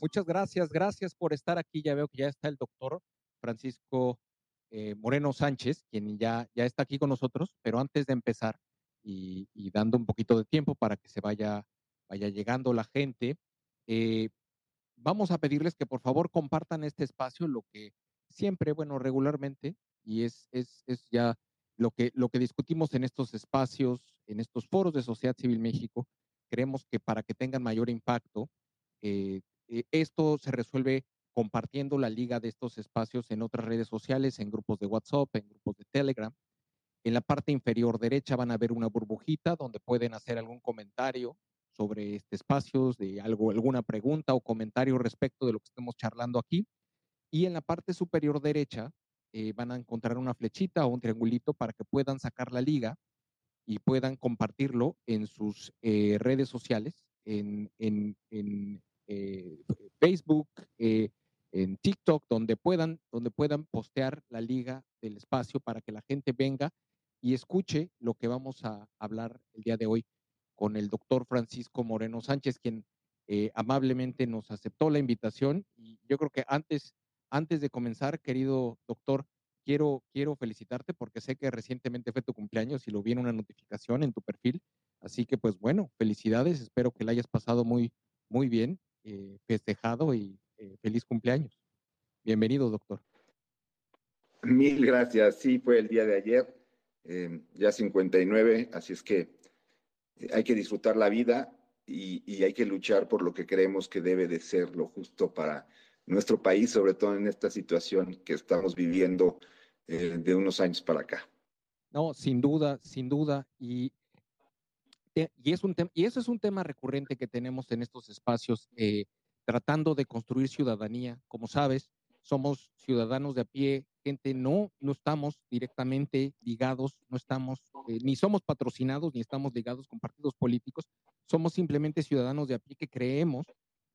Muchas gracias, gracias por estar aquí. Ya veo que ya está el doctor Francisco eh, Moreno Sánchez, quien ya, ya está aquí con nosotros, pero antes de empezar y, dando un poquito de tiempo para que se vaya, vaya llegando la gente, eh, vamos a pedirles que por favor compartan este espacio, lo que siempre, bueno, regularmente, y es, es, es ya lo que, lo que discutimos en estos espacios, en estos foros de Sociedad Civil México, creemos que para que tengan mayor impacto, eh, esto se resuelve compartiendo la liga de estos espacios en otras redes sociales, en grupos de WhatsApp, en grupos de Telegram. En la parte inferior derecha van a ver una burbujita donde pueden hacer algún comentario sobre este espacio, de algo, alguna pregunta o comentario respecto de lo que estemos charlando aquí. Y en la parte superior derecha eh, van a encontrar una flechita o un triangulito para que puedan sacar la liga y puedan compartirlo en sus eh, redes sociales, en, en, en eh, Facebook, eh, en TikTok, donde puedan, donde puedan postear la liga del espacio para que la gente venga y escuche lo que vamos a hablar el día de hoy con el doctor Francisco Moreno Sánchez, quien eh, amablemente nos aceptó la invitación. Yo creo que antes, antes de comenzar, querido doctor, quiero, quiero felicitarte porque sé que recientemente fue tu cumpleaños y lo vi en una notificación en tu perfil. Así que, pues bueno, felicidades. Espero que la hayas pasado muy, muy bien eh, festejado y eh, feliz cumpleaños. Bienvenido, doctor. Mil gracias. Sí, fue el día de ayer, eh, ya 59, así es que hay que disfrutar la vida y, hay que luchar por lo que creemos que debe de ser lo justo para nuestro país, sobre todo en esta situación que estamos viviendo de unos años para acá. No, sin duda, sin duda. Y y, es un y eso es un tema recurrente que tenemos en estos espacios, eh, tratando de construir ciudadanía. Como sabes, somos ciudadanos de a pie, gente no, no estamos directamente ligados, no estamos, eh, ni somos patrocinados, ni estamos ligados con partidos políticos, somos simplemente ciudadanos de a pie que creemos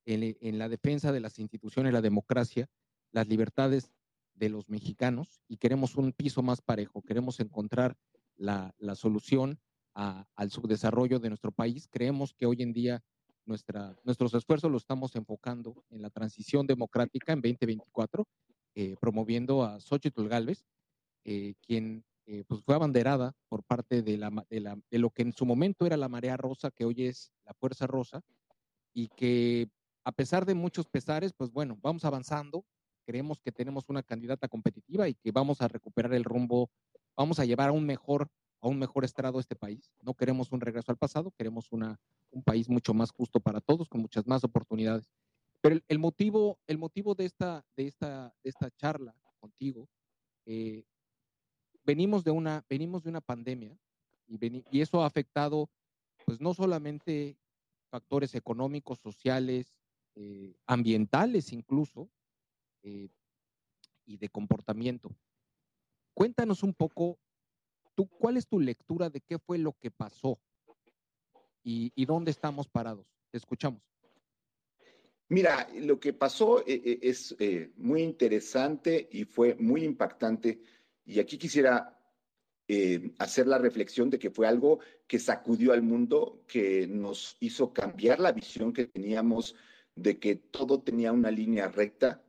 en, en la defensa de las instituciones, la democracia, las libertades de los mexicanos y queremos un piso más parejo, queremos encontrar la, la solución al subdesarrollo de nuestro país. Creemos que hoy en día nuestra, nuestros esfuerzos los estamos enfocando en la transición democrática en 2024, eh, promoviendo a Xochitl Galvez, eh, quien eh, pues fue abanderada por parte de, la, de, la, de lo que en su momento era la marea rosa, que hoy es la fuerza rosa, y que a pesar de muchos pesares, pues bueno, vamos avanzando, creemos que tenemos una candidata competitiva y que vamos a recuperar el rumbo, vamos a llevar a un mejor a un mejor estrado este país. No queremos un regreso al pasado, queremos una, un país mucho más justo para todos, con muchas más oportunidades. Pero el, motivo, el motivo de esta, de esta, de esta charla contigo, eh, venimos, de una, venimos de una pandemia y, y eso ha afectado, pues no solamente factores económicos, sociales, eh, ambientales incluso, eh, y de comportamiento. Cuéntanos un poco ¿Tú, ¿Cuál es tu lectura de qué fue lo que pasó y, dónde estamos parados? Te escuchamos. Mira, lo que pasó eh, eh, es eh, muy interesante y fue muy impactante. Y aquí quisiera hacer la reflexión de que fue algo que sacudió al mundo, que nos hizo cambiar la visión que teníamos de que todo tenía una línea recta.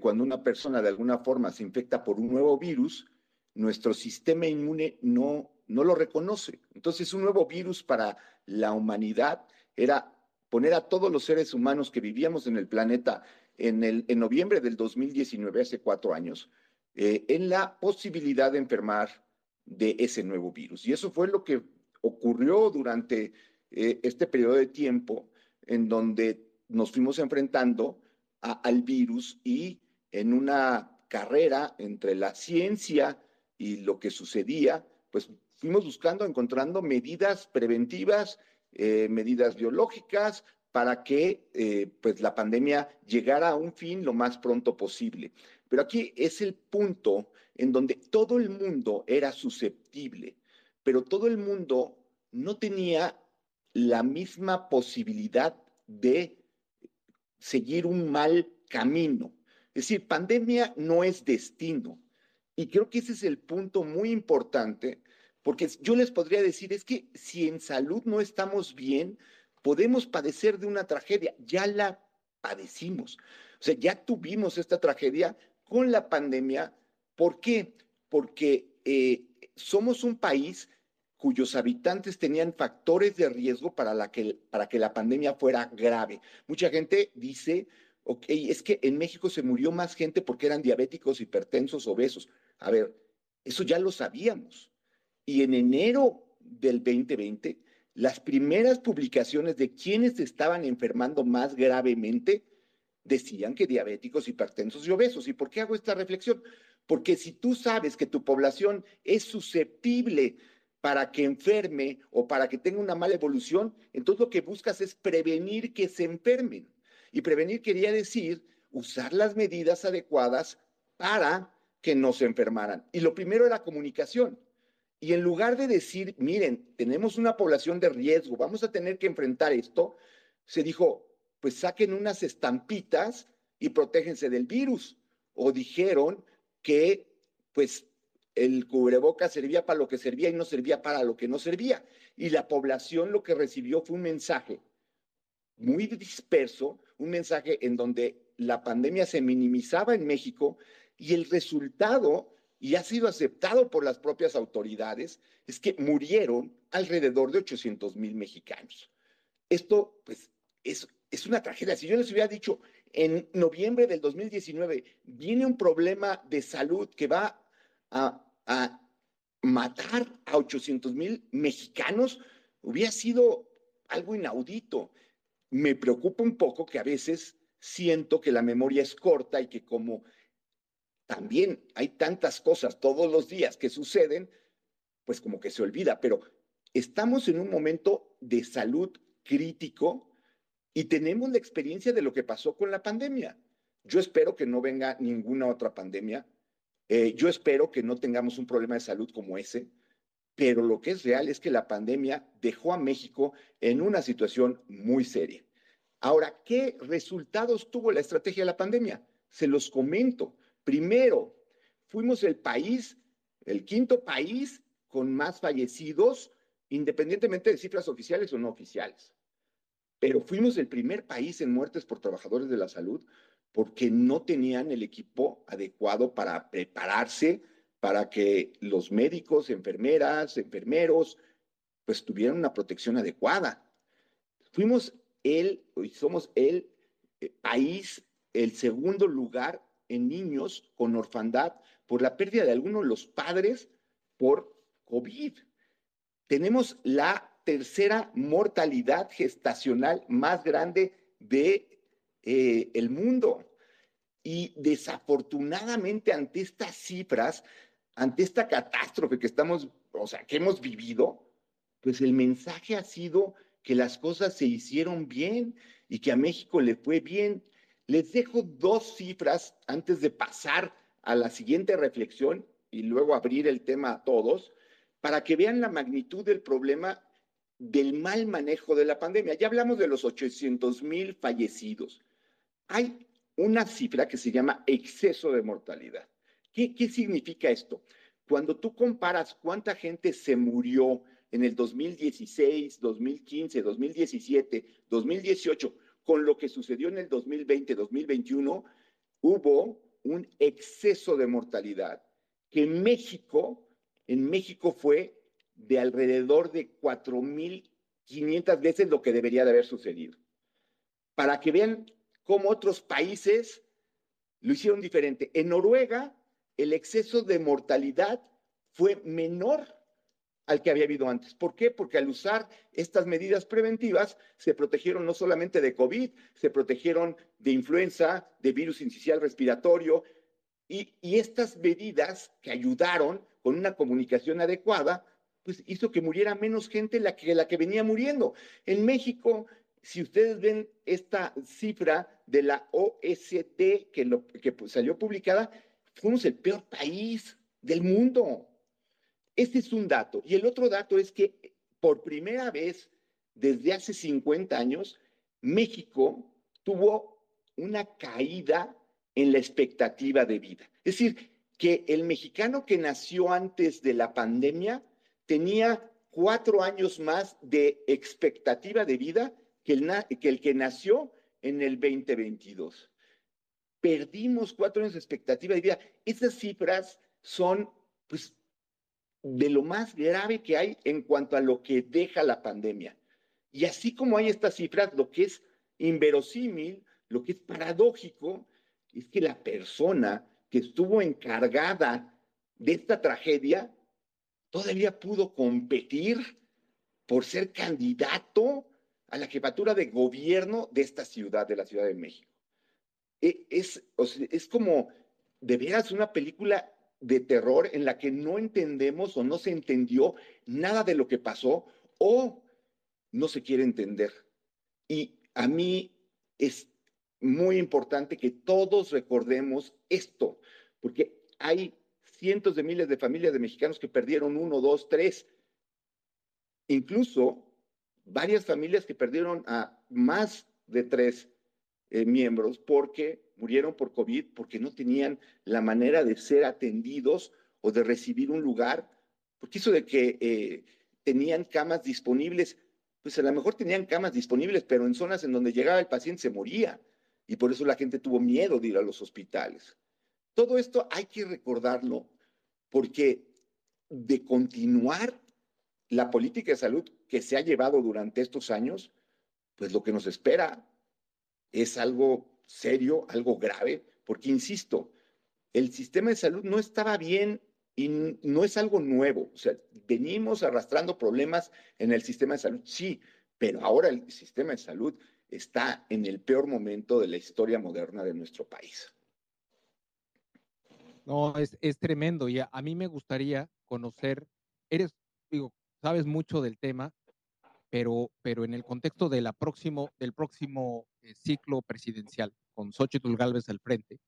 cuando una persona de alguna forma se infecta por un nuevo virus, nuestro sistema inmune no, no lo reconoce. Entonces, un nuevo virus para la humanidad era poner a todos los seres humanos que vivíamos en el planeta en, el, en noviembre del 2019, hace cuatro años, eh, en la posibilidad de enfermar de ese nuevo virus. Y eso fue lo que ocurrió durante eh, este periodo de tiempo en donde nos fuimos enfrentando al virus y en una carrera entre la ciencia y lo que sucedía, pues fuimos buscando, encontrando medidas preventivas, eh, medidas biológicas para que eh, pues la pandemia llegara a un fin lo más pronto posible. Pero aquí es el punto en donde todo el mundo era susceptible, pero todo el mundo no tenía la misma posibilidad de seguir un mal camino. Es decir, pandemia no es destino. Y creo que ese es el punto muy importante, porque yo les podría decir, es que si en salud no estamos bien, podemos padecer de una tragedia. Ya la padecimos. O sea, ya tuvimos esta tragedia con la pandemia. ¿Por qué? Porque eh, somos un país cuyos habitantes tenían factores de riesgo para, que, para que la pandemia fuera grave. Mucha gente dice, ok, es que en México se murió más gente porque eran diabéticos, hipertensos, obesos. A ver, eso ya lo sabíamos. Y en enero del 2020, las primeras publicaciones de quienes estaban enfermando más gravemente decían que diabéticos, hipertensos y obesos. ¿Y por qué hago esta reflexión? Porque si tú sabes que tu población es susceptible para que enferme o para que tenga una mala evolución, entonces lo que buscas es prevenir que se enfermen. Y prevenir quería decir usar las medidas adecuadas para que no se enfermaran. Y lo primero era comunicación. Y en lugar de decir, miren, tenemos una población de riesgo, vamos a tener que enfrentar esto, se dijo, pues saquen unas estampitas y protéjense del virus. O dijeron que, pues, el cubreboca servía para lo que servía y no servía para lo que no servía. Y la población lo que recibió fue un mensaje muy disperso, un mensaje en donde la pandemia se minimizaba en México y el resultado, y ha sido aceptado por las propias autoridades, es que murieron alrededor de 800 mil mexicanos. Esto, pues, es, es una tragedia. Si yo les hubiera dicho en noviembre del 2019, viene un problema de salud que va a, a matar a 800 mil mexicanos, hubiera sido algo inaudito. Me preocupa un poco que a veces siento que la memoria es corta y que como también hay tantas cosas todos los días que suceden, pues como que se olvida, pero estamos en un momento de salud crítico y tenemos la experiencia de lo que pasó con la pandemia. Yo espero que no venga ninguna otra pandemia. Eh, yo espero que no tengamos un problema de salud como ese, pero lo que es real es que la pandemia dejó a México en una situación muy seria. Ahora, ¿qué resultados tuvo la estrategia de la pandemia? Se los comento. Primero, fuimos el país, el quinto país con más fallecidos, independientemente de cifras oficiales o no oficiales. Pero fuimos el primer país en muertes por trabajadores de la salud porque no tenían el equipo adecuado para prepararse para que los médicos, enfermeras, enfermeros, pues tuvieran una protección adecuada. Fuimos el, y somos el eh, país, el segundo lugar en niños con orfandad por la pérdida de algunos de los padres por COVID. Tenemos la tercera mortalidad gestacional más grande de eh, mundo. Y desafortunadamente ante estas cifras, ante esta catástrofe que estamos, o sea, que hemos vivido, pues el mensaje ha sido que las cosas se hicieron bien y que a México le fue bien. Les dejo dos cifras antes de pasar a la siguiente reflexión y luego abrir el tema a todos, para que vean la magnitud del problema del mal manejo de la pandemia. Ya hablamos de los 800 mil fallecidos. Hay una cifra que se llama exceso de mortalidad. ¿Qué, ¿Qué significa esto? Cuando tú comparas cuánta gente se murió en el 2016, 2015, 2017, 2018, con lo que sucedió en el 2020, 2021, hubo un exceso de mortalidad que en México, en México fue de alrededor de 4.500 veces lo que debería de haber sucedido. Para que vean cómo otros países lo hicieron diferente. En Noruega, el exceso de mortalidad fue menor al que había habido antes. ¿Por qué? Porque al usar estas medidas preventivas se protegieron no solamente de COVID, se protegieron de influenza, de virus incisional respiratorio, y, estas medidas que ayudaron con una comunicación adecuada, pues hizo que muriera menos gente la que, la que venía muriendo. En México, si ustedes ven esta cifra de la OST que, lo, que salió publicada, fuimos el peor país del mundo. Este es un dato. Y el otro dato es que por primera vez desde hace 50 años, México tuvo una caída en la expectativa de vida. Es decir, que el mexicano que nació antes de la pandemia tenía cuatro años más de expectativa de vida que el, que, el que nació en el 2022. Perdimos cuatro años de expectativa de vida. Esas cifras son, pues, de lo más grave que hay en cuanto a lo que deja la pandemia. Y así como hay estas cifras, lo que es inverosímil, lo que es paradójico, es que la persona que estuvo encargada de esta tragedia todavía pudo competir por ser candidato a la jefatura de gobierno de esta ciudad, de la Ciudad de México. E, es, es como de veras una película de terror en la que no entendemos o no se entendió nada de lo que pasó o no se quiere entender. Y a mí es muy importante que todos recordemos esto, porque hay cientos de miles de familias de mexicanos que perdieron uno, dos, tres, incluso varias familias que perdieron a más de tres eh, miembros porque murieron por COVID, porque no tenían la manera de ser atendidos o de recibir un lugar, porque eso de que eh, tenían camas disponibles, pues a lo mejor tenían camas disponibles, pero en zonas en donde llegaba el paciente se moría y por eso la gente tuvo miedo de ir a los hospitales. Todo esto hay que recordarlo porque de continuar la política de salud que se ha llevado durante estos años, pues lo que nos espera es algo serio, algo grave, porque, insisto, el sistema de salud no estaba bien y no es algo nuevo. O sea, venimos arrastrando problemas en el sistema de salud, sí, pero ahora el sistema de salud está en el peor momento de la historia moderna de nuestro país. No, es, es tremendo y a, mí me gustaría conocer, eres, digo, sabes mucho del tema, pero, pero en el contexto de próximo, del próximo ciclo presidencial, con Xochitl Galvez al frente,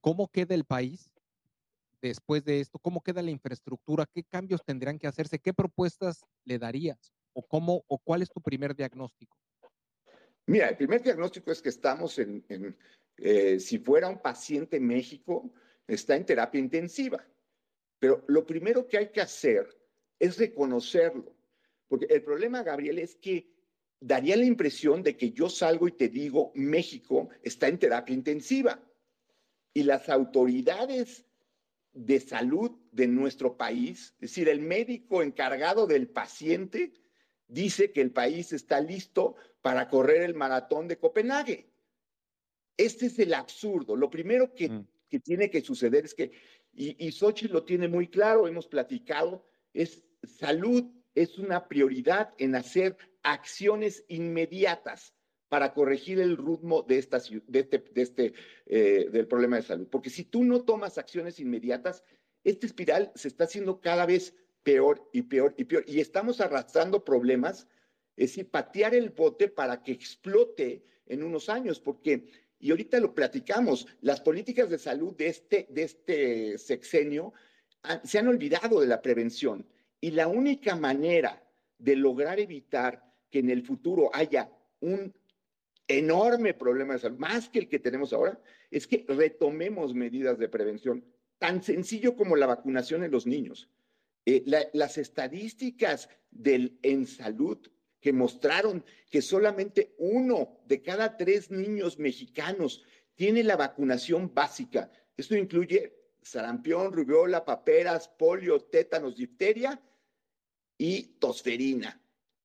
¿cómo queda el país después de esto? ¿Cómo queda la infraestructura? ¿Qué cambios tendrán que hacerse? ¿Qué propuestas le darías? ¿O, cómo, o cuál es tu primer diagnóstico? Mira, el primer diagnóstico es que estamos en, eh, si fuera un paciente en México, está en terapia intensiva. Pero lo primero que hay que hacer es reconocerlo. Porque el problema, Gabriel, es que daría la impresión de que yo salgo y te digo, México está en terapia intensiva. Y las autoridades de salud de nuestro país, es decir, el médico encargado del paciente, dice que el país está listo para correr el maratón de Copenhague. Este es el absurdo. Lo primero que, mm. tiene que suceder es que, y, y Xochitl lo tiene muy claro, hemos platicado, es salud es una prioridad en hacer acciones inmediatas para corregir el ritmo de, esta, de este, de este eh, del problema de salud. Porque si tú no tomas acciones inmediatas, esta espiral se está haciendo cada vez peor y peor y peor. Y estamos arrastrando problemas, es decir, patear el bote para que explote en unos años, porque, y ahorita lo platicamos, las políticas de salud de este, de este sexenio se han olvidado de la prevención. Y la única manera de lograr evitar que en el futuro haya un enorme problema de salud, más que el que tenemos ahora, es que retomemos medidas de prevención, tan sencillo como la vacunación en los niños. Eh, las estadísticas del, en salud que mostraron que solamente uno de cada tres niños mexicanos tiene la vacunación básica. Esto incluye sarampión, rubiola, paperas, polio, tétanos, difteria y tosferina.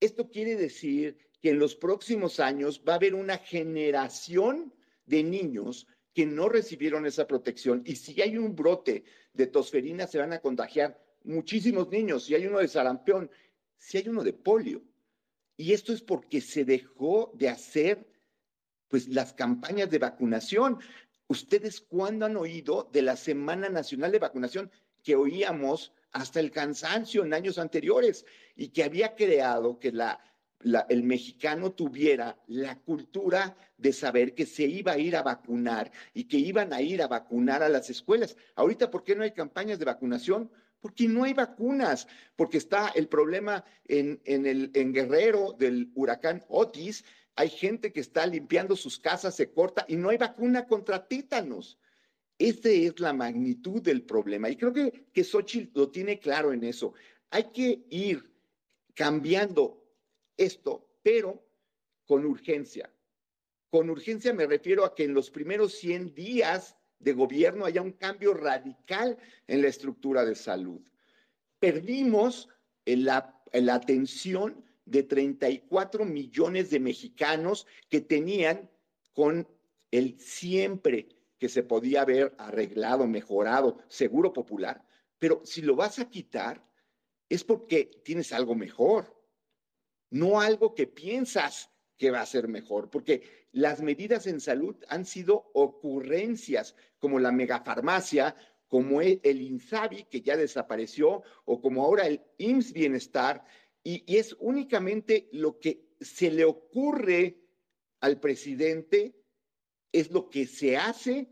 Esto quiere decir que en los próximos años va a haber una generación de niños que no recibieron esa protección y si hay un brote de tosferina se van a contagiar muchísimos niños, si hay uno de sarampión, si hay uno de polio. Y esto es porque se dejó de hacer pues las campañas de vacunación. ¿Ustedes cuándo han oído de la Semana Nacional de Vacunación que oíamos hasta el cansancio en años anteriores y que había creado que el mexicano tuviera la cultura de saber que se iba a ir a vacunar y que iban a ir a vacunar a las escuelas? Ahorita, ¿por qué no hay campañas de vacunación? porque no hay vacunas, porque está el problema en, el, en Guerrero del huracán Otis, hay gente que está limpiando sus casas, se corta y no hay vacuna contra tétanos. Esa es la magnitud del problema. Y creo que, que Xochitl lo tiene claro en eso. Hay que ir cambiando esto, pero con urgencia. Con urgencia me refiero a que en los primeros 100 días de gobierno haya un cambio radical en la estructura de salud. Perdimos la, la atención de 34 millones de mexicanos que tenían con el siempre que se podía haber arreglado, mejorado, seguro popular. Pero si lo vas a quitar, es porque tienes algo mejor, no algo que piensas que va a ser mejor, porque las medidas en salud han sido ocurrencias como la megafarmacia, como el, INSABI, que ya desapareció, o como ahora el IMSS Bienestar, y es únicamente lo que se le ocurre al presidente, es lo que se hace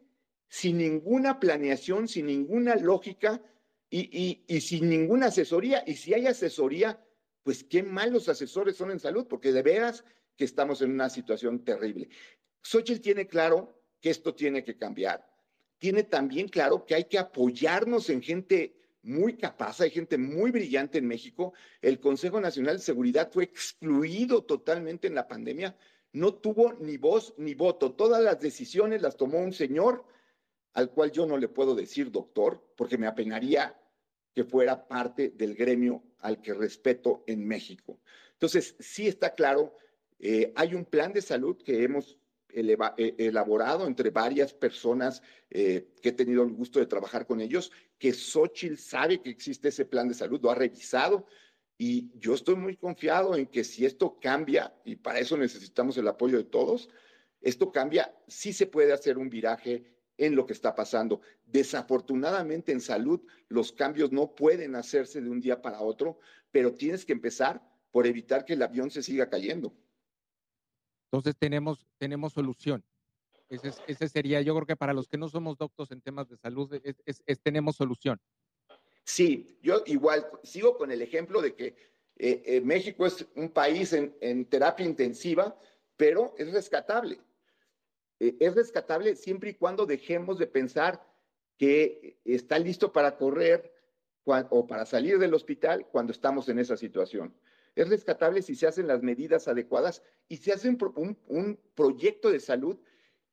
sin ninguna planeación, sin ninguna lógica y, sin ninguna asesoría. Y si hay asesoría, pues qué malos asesores son en salud, porque de veras que estamos en una situación terrible. Xochitl tiene claro que esto tiene que cambiar. Tiene también claro que hay que apoyarnos en gente muy capaz, hay gente muy brillante en México. El Consejo Nacional de Seguridad fue excluido totalmente en la pandemia, no tuvo ni voz ni voto. Todas las decisiones las tomó un señor al cual yo no le puedo decir doctor, porque me apenaría que fuera parte del gremio al que respeto en México. Entonces, sí está claro eh, hay un plan de salud que hemos eh, elaborado entre varias personas eh, que he tenido el gusto de trabajar con ellos, que Xochitl sabe que existe ese plan de salud, lo ha revisado y yo estoy muy confiado en que si esto cambia, y para eso necesitamos el apoyo de todos, esto cambia, sí se puede hacer un viraje en lo que está pasando. Desafortunadamente en salud los cambios no pueden hacerse de un día para otro, pero tienes que empezar por evitar que el avión se siga cayendo. Entonces tenemos, tenemos solución. Ese, sería, yo creo que para los que no somos doctos en temas de salud, es, tenemos solución. Sí, yo igual sigo con el ejemplo de que eh, eh, México es un país en, terapia intensiva, pero es rescatable. Eh, es rescatable siempre y cuando dejemos de pensar que está listo para correr o para salir del hospital cuando estamos en esa situación. Es rescatable si se hacen las medidas adecuadas y se hace un proyecto de salud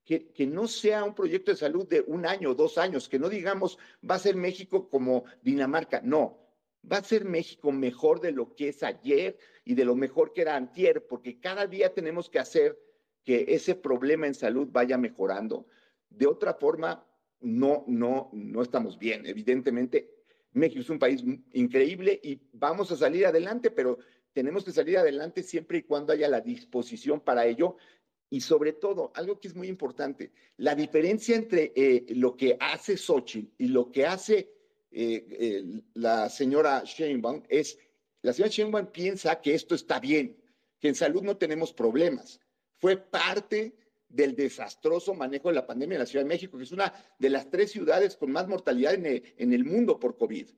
que, no sea un proyecto de salud de un año, dos años, que no digamos va a ser México como Dinamarca, no, va a ser México mejor de lo que es ayer y de lo mejor que era antier, porque cada día tenemos que hacer que ese problema en salud vaya mejorando. De otra forma, no, no, no estamos bien. Evidentemente, México es un país increíble y vamos a salir adelante, pero tenemos que salir adelante siempre y cuando haya la disposición para ello y sobre todo, algo que es muy importante, la diferencia entre eh, lo que hace Xochitl y lo que hace eh, la señora Sheinbaum es, la señora Sheinbaum piensa que esto está bien, que en salud no tenemos problemas. Fue parte del desastroso manejo de la pandemia en la Ciudad de México, que es una de las tres ciudades con más mortalidad en el, mundo por COVID.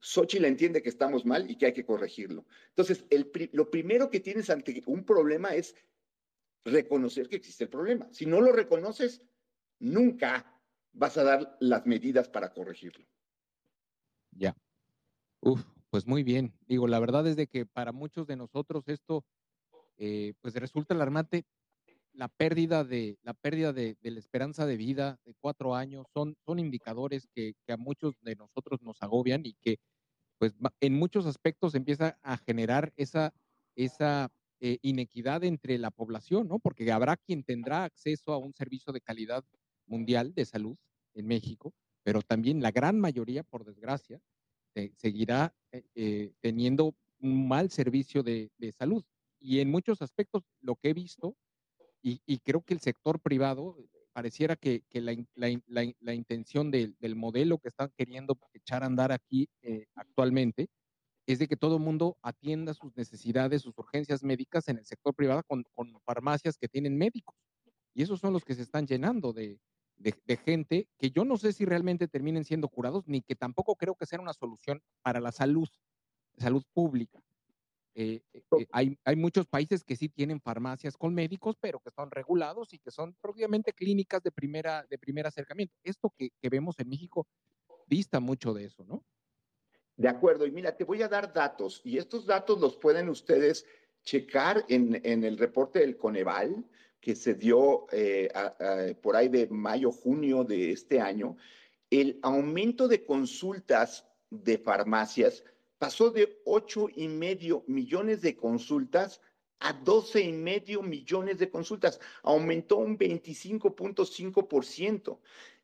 Xochitl entiende que estamos mal y que hay que corregirlo. Entonces, lo primero que tienes ante un problema es reconocer que existe el problema. Si no lo reconoces, nunca vas a dar las medidas para corregirlo. Ya. Uf, pues muy bien. Digo, la verdad es de que para muchos de nosotros esto, eh, pues resulta alarmante. La pérdida de la pérdida de, la esperanza de vida de cuatro años son, son indicadores que, que, a muchos de nosotros nos agobian y que, pues, en muchos aspectos empieza a generar esa, esa eh, inequidad entre la población, ¿no? Porque habrá quien tendrá acceso a un servicio de calidad mundial de salud en México, pero también la gran mayoría, por desgracia, seguirá eh, teniendo un mal servicio de, salud. Y en muchos aspectos, lo que he visto, y, creo que el sector privado, pareciera que, la, intención del, modelo que están queriendo echar a andar aquí eh, actualmente es de que todo el mundo atienda sus necesidades, sus urgencias médicas en el sector privado con, farmacias que tienen médicos. Y esos son los que se están llenando de, gente que yo no sé si realmente terminen siendo curados, ni que tampoco creo que sea una solución para la salud, salud pública. Eh, eh, eh, hay, hay, muchos países que sí tienen farmacias con médicos, pero que son regulados y que son propiamente clínicas de primera, de primer acercamiento. Esto que, que vemos en México dista mucho de eso, ¿no? De acuerdo, y mira, te voy a dar datos, y estos datos los pueden ustedes checar en, el reporte del Coneval, que se dio eh, por ahí de mayo, junio de este año. El aumento de consultas de farmacias pasó de ocho y medio millones de consultas a doce y medio millones de consultas. Aumentó un 25.5%.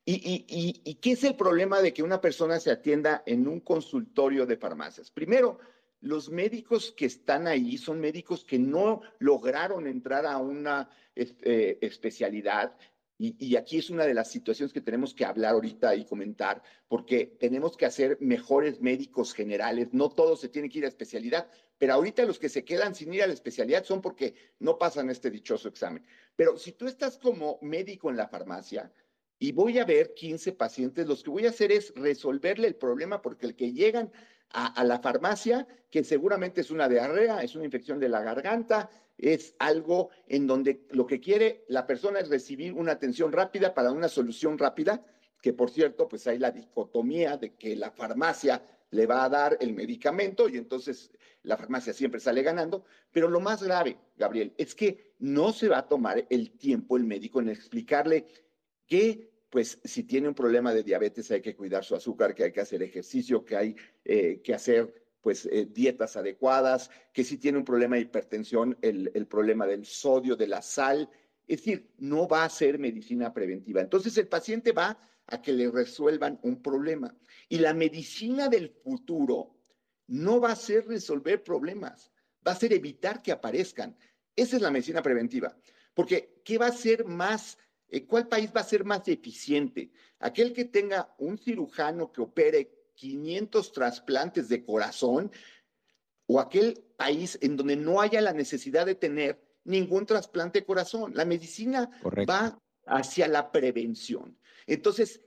¿Y, qué es el problema de que una persona se atienda en un consultorio de farmacias? Primero, los médicos que están ahí son médicos que no lograron entrar a una eh, especialidad. Y, aquí es una de las situaciones que tenemos que hablar ahorita y comentar, porque tenemos que hacer mejores médicos generales. No todos se tienen que ir a especialidad, pero ahorita los que se quedan sin ir a la especialidad son porque no pasan este dichoso examen. Pero si tú estás como médico en la farmacia, y voy a ver 15 pacientes, lo que voy a hacer es resolverle el problema porque el que llegan a, la farmacia, que seguramente es una diarrea, es una infección de la garganta, es algo en donde lo que quiere la persona es recibir una atención rápida para una solución rápida, que por cierto, pues hay la dicotomía de que la farmacia le va a dar el medicamento y entonces la farmacia siempre sale ganando, pero lo más grave, Gabriel, es que no se va a tomar el tiempo el médico en explicarle que pues si tiene un problema de diabetes hay que cuidar su azúcar, que hay que hacer ejercicio, que hay eh, que hacer pues eh, dietas adecuadas, que si tiene un problema de hipertensión, el, el problema del sodio, de la sal, es decir, no va a ser medicina preventiva. Entonces el paciente va a que le resuelvan un problema. Y la medicina del futuro no va a ser resolver problemas, va a ser evitar que aparezcan. Esa es la medicina preventiva. Porque, ¿qué va a ser más ¿cuál país va a ser más eficiente? Aquel que tenga un cirujano que opere 500 trasplantes de corazón o aquel país en donde no haya la necesidad de tener ningún trasplante de corazón. La medicina va hacia la prevención. Entonces,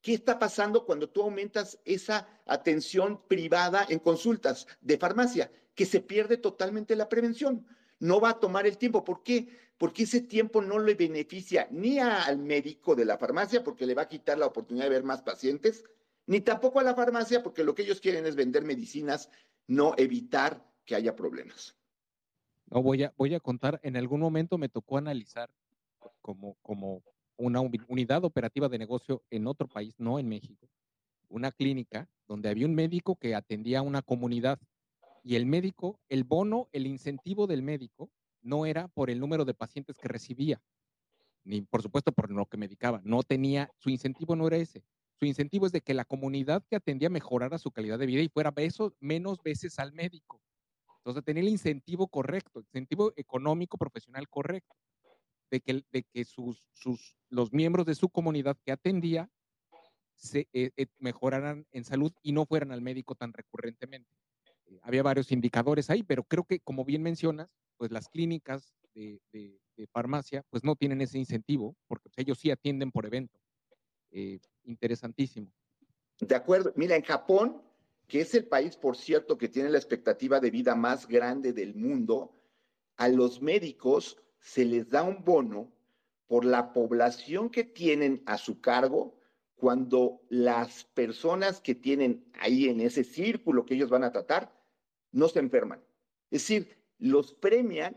¿qué está pasando cuando tú aumentas esa atención privada en consultas de farmacia? Que se pierde totalmente la prevención. No va a tomar el tiempo. ¿Por qué? Porque ese tiempo no le beneficia ni al médico de la farmacia porque le va a quitar la oportunidad de ver más pacientes, ni tampoco a la farmacia porque lo que ellos quieren es vender medicinas, no evitar que haya problemas. No, voy a, contar, en algún momento me tocó analizar como, como una unidad operativa de negocio en otro país, no en México, una clínica donde había un médico que atendía a una comunidad y el médico, el bono, el incentivo del médico no era por el número de pacientes que recibía, ni por supuesto por lo que medicaba, no tenía, su incentivo no era ese. Su incentivo es de que la comunidad que atendía mejorara su calidad de vida y fuera menos veces al médico. Entonces, tener el incentivo correcto, el incentivo económico profesional correcto, de que, de que sus, sus, los miembros de su comunidad que atendía se eh, eh, mejoraran en salud y no fueran al médico tan recurrentemente. Eh, había varios indicadores ahí, pero creo que, como bien mencionas, pues las clínicas de, farmacia pues no tienen ese incentivo, porque pues, ellos sí atienden por evento. interesantísimo. De acuerdo. Mira, en Japón que es el país, por cierto, que tiene la expectativa de vida más grande del mundo, a los médicos se les da un bono por la población que tienen a su cargo cuando las personas que tienen ahí en ese círculo que ellos van a tratar no se enferman. Es decir, los premian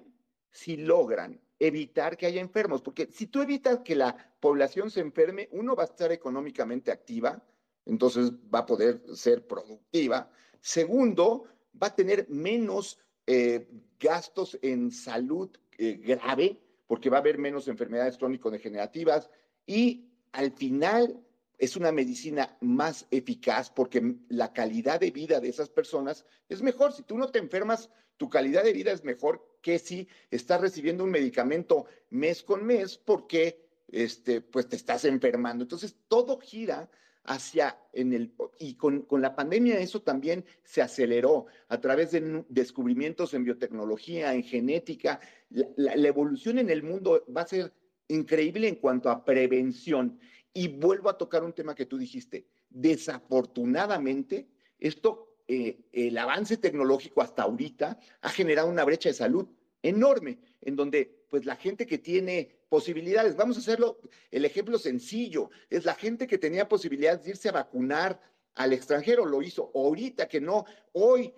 si logran evitar que haya enfermos, porque si tú evitas que la población se enferme, uno va a estar económicamente activa, entonces va a poder ser productiva. Segundo, va a tener menos eh, gastos en salud eh, grave, porque va a haber menos enfermedades crónico-degenerativas. Y al final es una medicina más eficaz porque la calidad de vida de esas personas es mejor. Si tú no te enfermas, tu calidad de vida es mejor que si estás recibiendo un medicamento mes con mes porque este, pues te estás enfermando. Entonces, todo gira hacia en el, y con, la pandemia eso también se aceleró a través de descubrimientos en biotecnología, en genética. La, evolución en el mundo va a ser increíble en cuanto a prevención. Y vuelvo a tocar un tema que tú dijiste. Desafortunadamente, esto, eh, el avance tecnológico hasta ahorita ha generado una brecha de salud enorme, en donde pues la gente que tiene posibilidades. Vamos a hacerlo, el ejemplo sencillo, es la gente que tenía posibilidades de irse a vacunar al extranjero, lo hizo ahorita que no, hoy,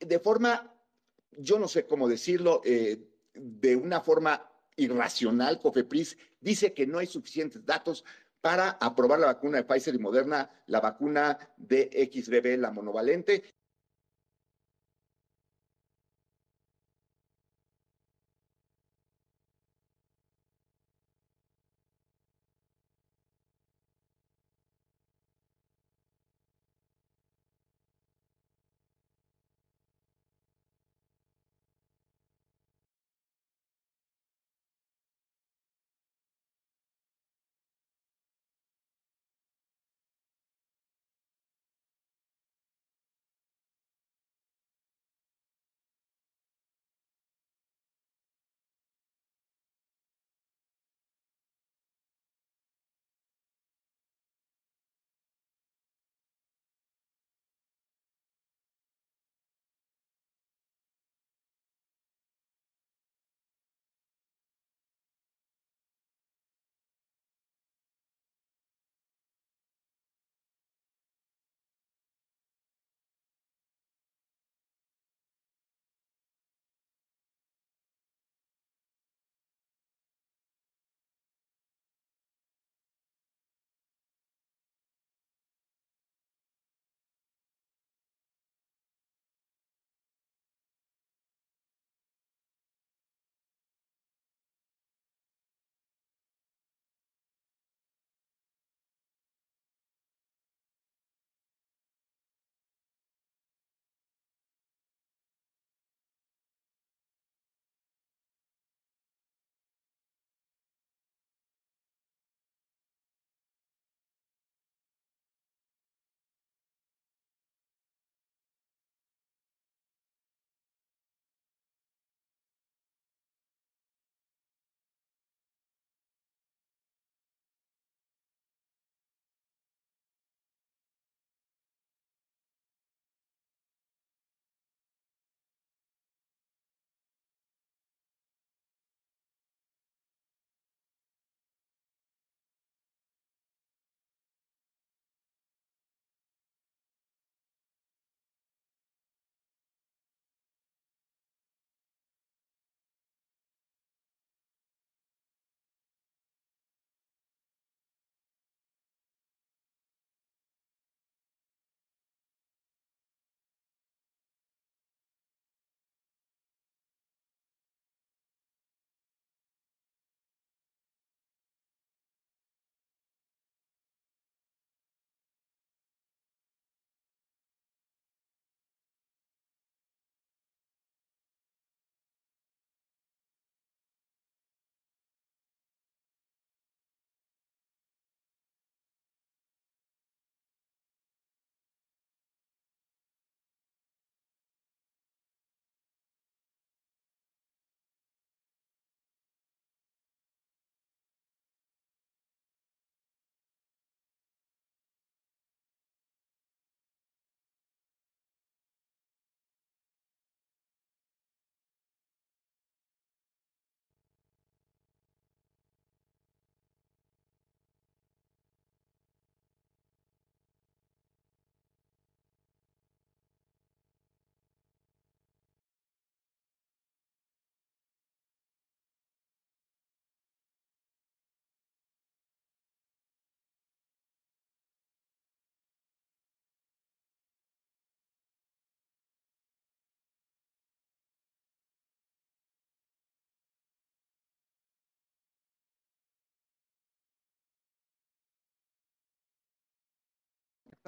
de forma, yo no sé cómo decirlo, eh, de una forma irracional, Cofepris dice que no hay suficientes datos para aprobar la vacuna de Pfizer y Moderna, la vacuna de XBB, la monovalente.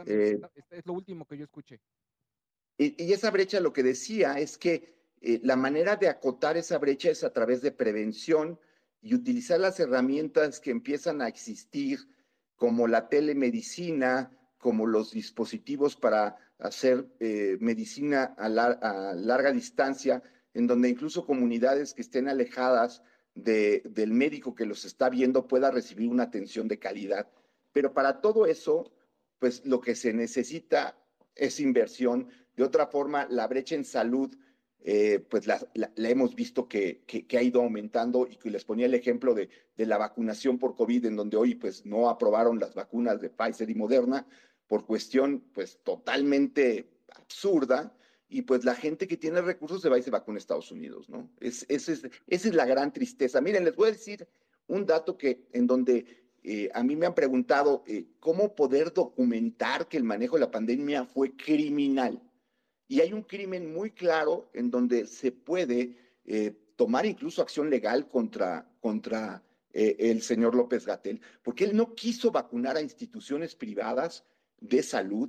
Exactamente, eh, es lo último que yo escuché. Y, y, esa brecha lo que decía es que eh, la manera de acotar esa brecha es a través de prevención y utilizar las herramientas que empiezan a existir, como la telemedicina, como los dispositivos para hacer eh, medicina a, larga distancia, en donde incluso comunidades que estén alejadas del médico que los está viendo pueda recibir una atención de calidad. Pero para todo eso, pues lo que se necesita es inversión. De otra forma, la brecha en salud eh, pues la, hemos visto que, ha ido aumentando y que les ponía el ejemplo de, la vacunación por COVID, en donde hoy pues no aprobaron las vacunas de Pfizer y Moderna por cuestión pues totalmente absurda y pues la gente que tiene recursos se va y se vacuna a Estados Unidos, ¿no? Es, esa es la gran tristeza. Miren, les voy a decir un dato que en donde eh, a mí me han preguntado eh, cómo poder documentar que el manejo de la pandemia fue criminal. Y hay un crimen muy claro en donde se puede eh, tomar incluso acción legal contra, contra el señor López Gatel, porque él no quiso vacunar a instituciones privadas de salud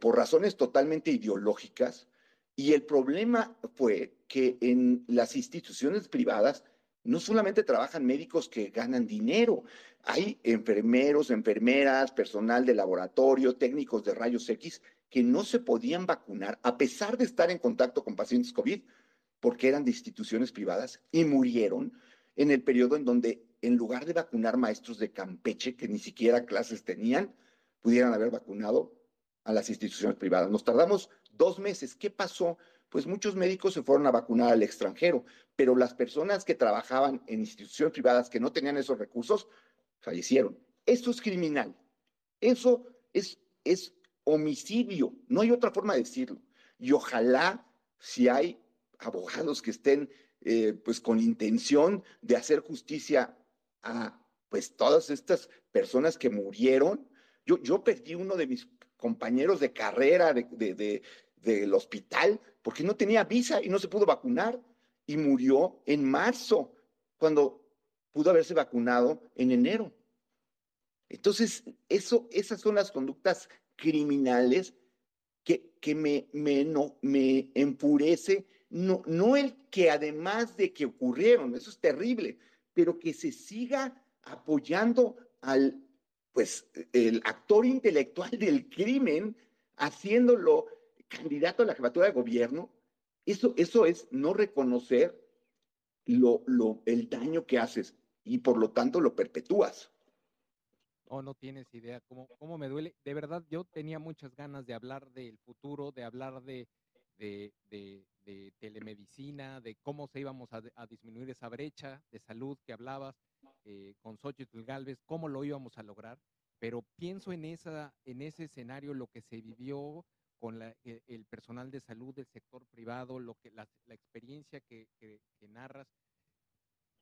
por razones totalmente ideológicas. Y el problema fue que en las instituciones privadas no solamente trabajan médicos que ganan dinero, hay enfermeros, enfermeras, personal de laboratorio, técnicos de rayos X que no se podían vacunar a pesar de estar en contacto con pacientes COVID porque eran de instituciones privadas y murieron en el periodo en donde en lugar de vacunar maestros de Campeche que ni siquiera clases tenían, pudieran haber vacunado a las instituciones privadas. Nos tardamos dos meses. ¿Qué pasó? Pues muchos médicos se fueron a vacunar al extranjero, pero las personas que trabajaban en instituciones privadas que no tenían esos recursos fallecieron. Eso es criminal. Eso es, es homicidio, no hay otra forma de decirlo. Y ojalá si hay abogados que estén eh, pues con intención de hacer justicia a pues todas estas personas que murieron. Yo, yo perdí uno de mis compañeros de carrera de, del hospital porque no tenía visa y no se pudo vacunar y murió en marzo cuando pudo haberse vacunado en enero. Entonces, eso, esas son las conductas criminales que, que me, me, no, me empurece, no, no el que además de que ocurrieron, eso es terrible, pero que se siga apoyando al, pues, el actor intelectual del crimen, haciéndolo candidato a la jefatura de gobierno, eso, eso es no reconocer lo, lo, el daño que haces y por lo tanto lo perpetúas. Oh, no tienes idea cómo, cómo me duele. De verdad, yo tenía muchas ganas de hablar del futuro, de hablar de, telemedicina, de cómo se íbamos a, disminuir esa brecha de salud que hablabas eh, con Xochitl Galvez, cómo lo íbamos a lograr. Pero pienso en, esa, en ese escenario, lo que se vivió con la, e, el personal de salud del sector privado, lo que, la, la experiencia que narras.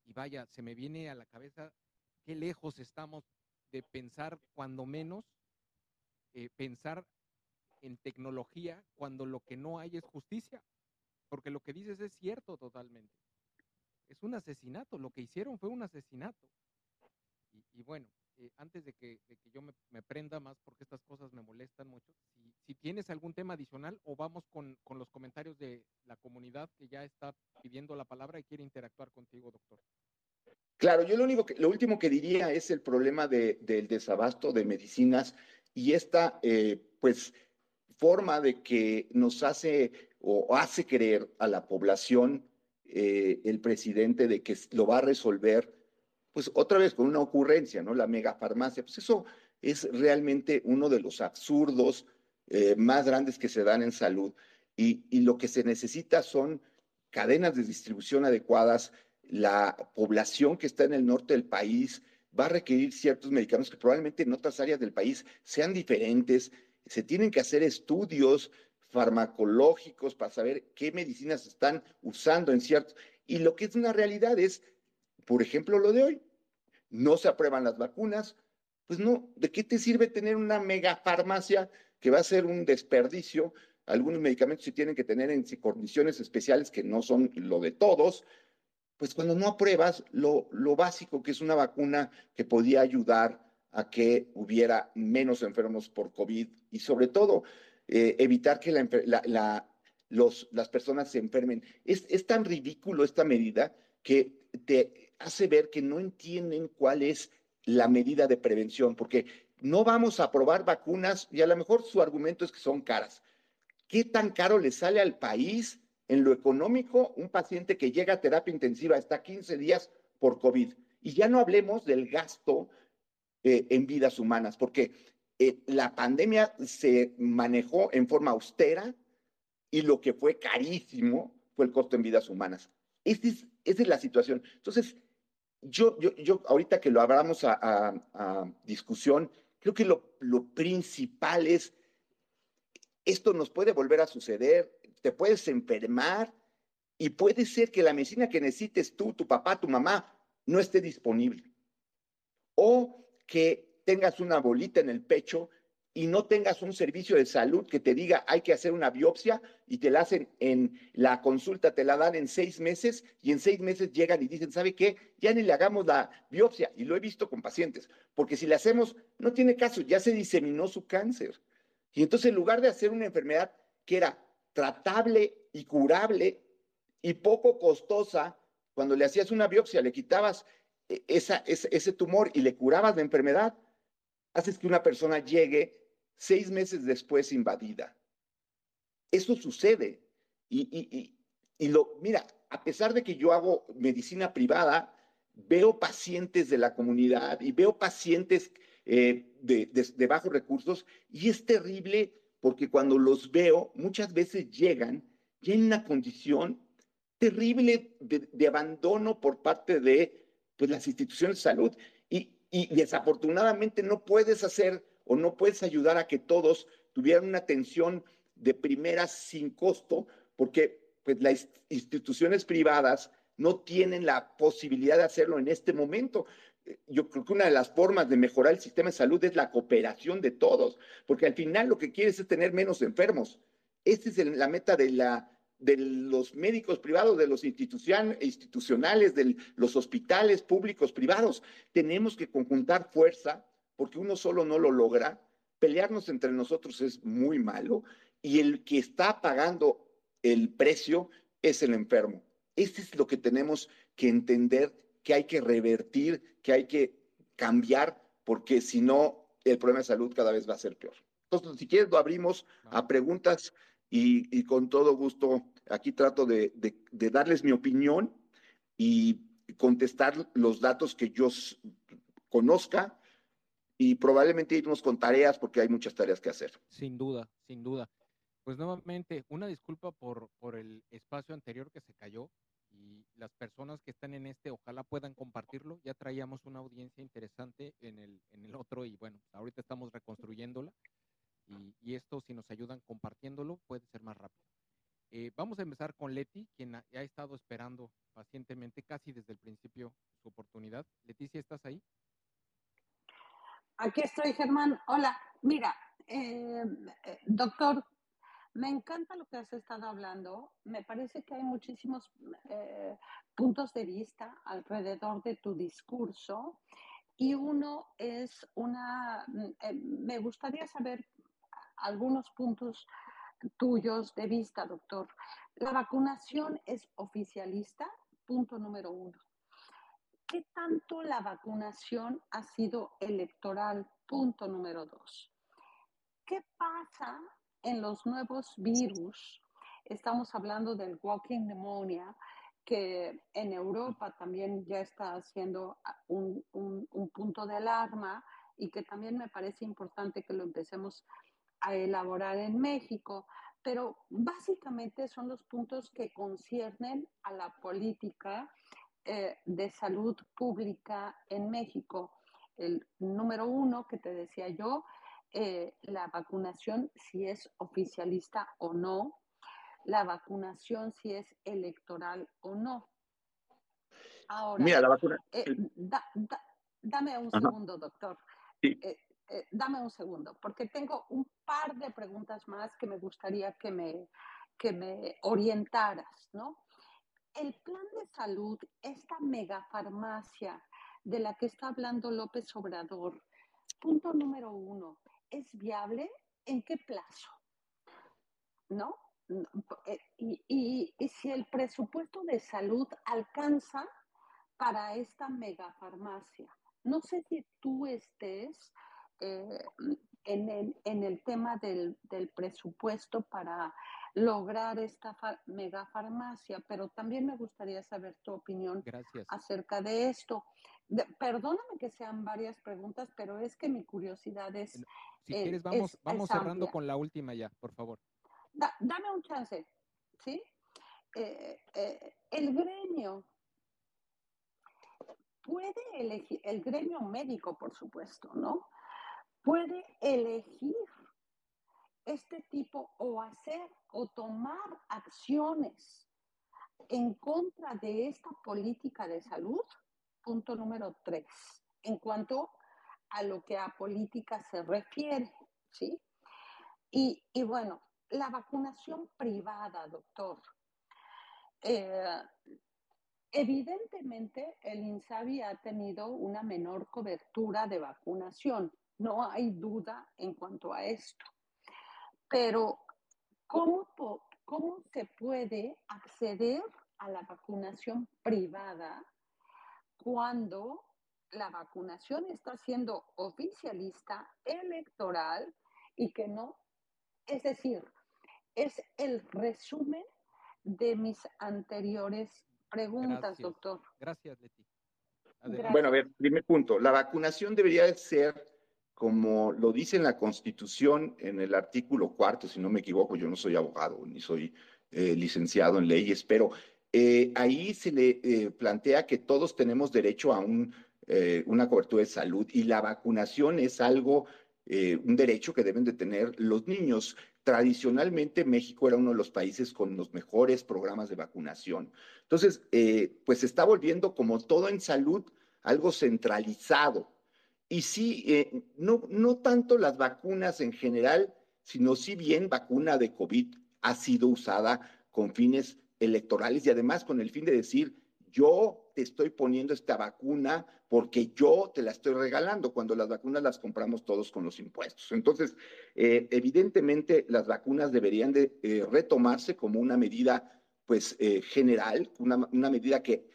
Y vaya, se me viene a la cabeza qué lejos estamos de pensar cuando menos, eh, pensar en tecnología cuando lo que no hay es justicia, porque lo que dices es cierto totalmente. Es un asesinato, lo que hicieron fue un asesinato. Y, bueno, eh, antes de que, yo me, prenda más, porque estas cosas me molestan mucho, si tienes algún tema adicional o vamos con, con los comentarios de la comunidad que ya está pidiendo la palabra y quiere interactuar contigo, doctor. Claro, yo lo único que, lo último que diría es el problema de, del desabasto de medicinas y esta, eh, pues, forma de que nos hace o hace creer a la población eh, el presidente de que lo va a resolver, pues otra vez con una ocurrencia, ¿no? La megafarmacia, pues eso es realmente uno de los absurdos eh, más grandes que se dan en salud y, y lo que se necesita son cadenas de distribución adecuadas, la población que está en el norte del país va a requerir ciertos medicamentos que probablemente en otras áreas del país sean diferentes. Se tienen que hacer estudios farmacológicos para saber qué medicinas están usando en ciertos. Y lo que es una realidad es, por ejemplo, lo de hoy. No se aprueban las vacunas. Pues no, ¿de qué te sirve tener una mega farmacia que va a ser un desperdicio? Algunos medicamentos se tienen que tener en condiciones especiales que no son lo de todos pues cuando no apruebas lo, lo básico que es una vacuna que podía ayudar a que hubiera menos enfermos por COVID y sobre todo eh, evitar que las personas se enfermen. Es, es tan ridículo esta medida que te hace ver que no entienden cuál es la medida de prevención, porque no vamos a probar vacunas y a lo mejor su argumento es que son caras. ¿Qué tan caro le sale al país en lo económico un paciente que llega a terapia intensiva está 15 días por COVID? Y ya no hablemos del gasto eh, en vidas humanas, porque eh, la pandemia se manejó en forma austera y lo que fue carísimo fue el costo en vidas humanas. Esa es, es la situación. Entonces, yo, yo, yo ahorita que lo hablamos a, discusión, creo que lo, lo principal es, esto nos puede volver a suceder, te puedes enfermar y puede ser que la medicina que necesites tú, tu papá, tu mamá, no esté disponible. O que tengas una bolita en el pecho y no tengas un servicio de salud que te diga hay que hacer una biopsia y te la hacen en la consulta, te la dan en seis meses y en seis meses llegan y dicen, ¿sabe qué? Ya ni le hagamos la biopsia. Y lo he visto con pacientes, porque si le hacemos, no tiene caso, ya se diseminó su cáncer. Y entonces en lugar de hacer una enfermedad que era tratable y curable y poco costosa, cuando le hacías una biopsia, le quitabas e, esa, ese, ese tumor y le curabas la enfermedad, haces que una persona llegue seis meses después invadida. Eso sucede. Y, lo, mira, a pesar de que yo hago medicina privada, veo pacientes de la comunidad y veo pacientes eh, de, de, bajos recursos y es terrible porque cuando los veo, muchas veces llegan ya en una condición terrible de, abandono por parte de pues, las instituciones de salud. Y, y desafortunadamente no puedes hacer o no puedes ayudar a que todos tuvieran una atención de primera sin costo, porque pues, las instituciones privadas no tienen la posibilidad de hacerlo en este momento. Yo creo que una de las formas de mejorar el sistema de salud es la cooperación de todos, porque al final lo que quieres es tener menos enfermos. Esa es la meta de, la, de los médicos privados, de los institucionales, de los hospitales públicos privados. Tenemos que conjuntar fuerza porque uno solo no lo logra. Pelearnos entre nosotros es muy malo y el que está pagando el precio es el enfermo. Este es lo que tenemos que entender, que hay que revertir, que hay que cambiar, porque si no, el problema de salud cada vez va a ser peor. Entonces, si quieres, lo abrimos a preguntas y, con todo gusto aquí trato de, de darles mi opinión y contestar los datos que yo conozca y probablemente irnos con tareas porque hay muchas tareas que hacer. Sin duda, sin duda. Pues nuevamente, una disculpa por, por el espacio anterior que se cayó y las personas que están en este, ojalá puedan compartirlo. Ya traíamos una audiencia interesante en el, en el otro y bueno, ahorita estamos reconstruyéndola y, y esto si nos ayudan compartiéndolo puede ser más rápido. Eh, vamos a empezar con Leti, quien ha, ha, estado esperando pacientemente casi desde el principio su oportunidad. Leticia, ¿estás ahí? Aquí estoy, Germán. Hola, mira, eh, eh, doctor, me encanta lo que has estado hablando. Me parece que hay muchísimos eh, puntos de vista alrededor de tu discurso y uno es una, me gustaría saber algunos puntos tuyos de vista, doctor. La vacunación es oficialista, punto número uno. ¿Qué tanto la vacunación ha sido electoral? Punto número dos. ¿Qué pasa en los nuevos virus? Estamos hablando del walking pneumonia, que en Europa también ya está haciendo un, un, punto de alarma y que también me parece importante que lo empecemos a elaborar en México. Pero básicamente son los puntos que conciernen a la política eh, de salud pública en México. El número uno que te decía yo, eh, la vacunación si es oficialista o no, la vacunación si es electoral o no. Ahora, Mira, la vacuna... Eh, dame un segundo, doctor. dame un segundo, porque tengo un par de preguntas más que me gustaría que me, que me orientaras, ¿no? El plan de salud, esta megafarmacia de la que está hablando López Obrador, punto número uno, ¿es viable? ¿En qué plazo? ¿No? Eh, y, si el presupuesto de salud alcanza para esta megafarmacia. No sé si tú estés eh, en, el, tema del, presupuesto para lograr esta megafarmacia, pero también me gustaría saber tu opinión acerca de esto. perdóname que sean varias preguntas, pero es que mi curiosidad es... Si quieres, vamos, vamos cerrando con la última ya, por favor dame un chance, ¿sí? Eh, eh, el gremio puede elegir, el gremio médico, por supuesto, ¿no? Puede elegir este tipo o hacer o tomar acciones en contra de esta política de salud. Punto número tres, en cuanto a lo que a política se refiere, ¿sí? Y, y bueno, la vacunación privada, doctor. Eh, evidentemente, el INSABI ha tenido una menor cobertura de vacunación. No hay duda en cuanto a esto. Pero, ¿cómo, cómo se puede acceder a la vacunación privada cuando la vacunación está siendo oficialista, electoral y que no, es decir, es el resumen de mis anteriores preguntas, doctor. Gracias, Leti. Bueno, a ver, primer punto. La vacunación debería ser, como lo dice en la Constitución, en el artículo cuarto, si no me equivoco, yo no soy abogado ni soy eh, licenciado en leyes, pero eh, ahí se le eh, plantea que todos tenemos derecho a un, una cobertura de salud y la vacunación es algo, un derecho que deben de tener los niños tradicionalmente México era uno de los países con los mejores programas de vacunación. Entonces, pues se está volviendo como todo en salud algo centralizado. Y sí, eh, no, no tanto las vacunas en general, sino sí bien vacuna de COVID ha sido usada con fines electorales y además con el fin de decir, yo te estoy poniendo esta vacuna porque yo te la estoy regalando, cuando las vacunas las compramos todos con los impuestos. Entonces, eh, evidentemente, las vacunas deberían de eh, retomarse como una medida, pues, eh, general, una, una, medida que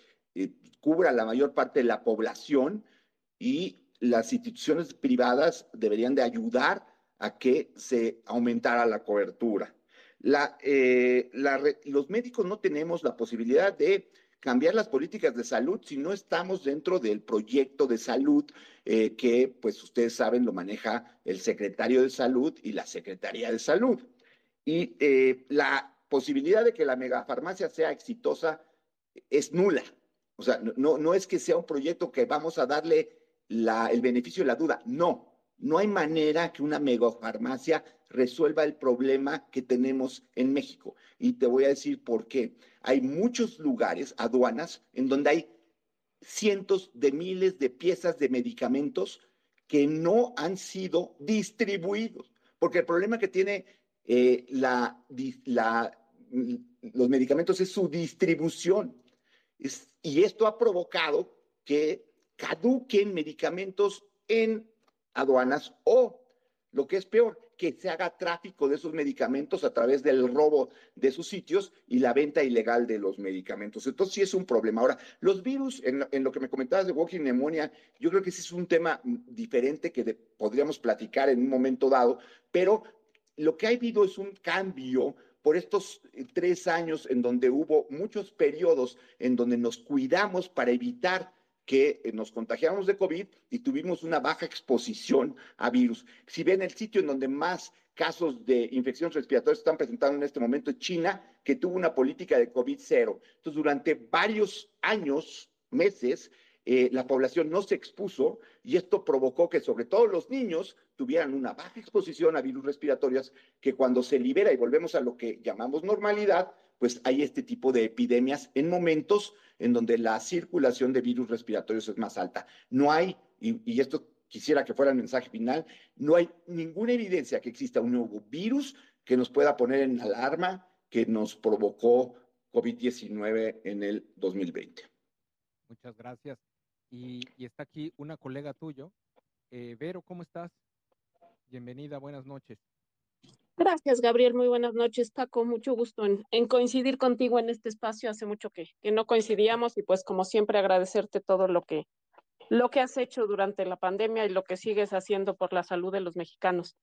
cubra la mayor parte de la población y las instituciones privadas deberían de ayudar a que se aumentara la cobertura. La, la, los médicos no tenemos la posibilidad de cambiar las políticas de salud si no estamos dentro del proyecto de salud eh, que, pues ustedes saben, lo maneja el secretario de salud y la Secretaría de Salud. Y eh, la posibilidad de que la megafarmacia sea exitosa es nula. O sea, no, no es que sea un proyecto que vamos a darle el beneficio de la duda. No, no hay manera que una megafarmacia resuelva el problema que tenemos en México. Y te voy a decir por qué hay muchos lugares, aduanas, en donde hay cientos de miles de piezas de medicamentos que no han sido distribuidos. Porque el problema que tiene eh, la, los medicamentos es su distribución. y esto ha provocado que caduquen medicamentos en aduanas o, lo que es peor, que se haga tráfico de esos medicamentos a través del robo de sus sitios y la venta ilegal de los medicamentos. Entonces sí es un problema. Ahora, los virus, en, lo que me comentabas de walking pneumonia, yo creo que sí es un tema diferente que podríamos platicar en un momento dado, pero lo que ha habido es un cambio por estos eh, tres años en donde hubo muchos periodos en donde nos cuidamos para evitar que eh, nos contagiamos de COVID y tuvimos una baja exposición a virus. Si ven el sitio en donde más casos de infecciones respiratorias están presentando en este momento es China, que tuvo una política de COVID cero. Entonces, durante varios años, meses, eh, la población no se expuso y esto provocó que sobre todo los niños tuvieran una baja exposición a virus respiratorios que cuando se libera y volvemos a lo que llamamos normalidad, pues hay este tipo de epidemias en momentos en donde la circulación de virus respiratorios es más alta. No hay, y, esto quisiera que fuera el mensaje final, no hay ninguna evidencia que exista un nuevo virus que nos pueda poner en alarma que nos provocó COVID-19 en el 2020. Muchas gracias. Y, está aquí una colega tuyo, Eh, Vero, ¿cómo estás? Bienvenida, buenas noches. Gracias, Gabriel. Muy buenas noches, Paco. Mucho gusto en, coincidir contigo en este espacio. Hace mucho que, que, no coincidíamos y pues como siempre agradecerte todo lo que, lo que has hecho durante la pandemia y lo que sigues haciendo por la salud de los mexicanos.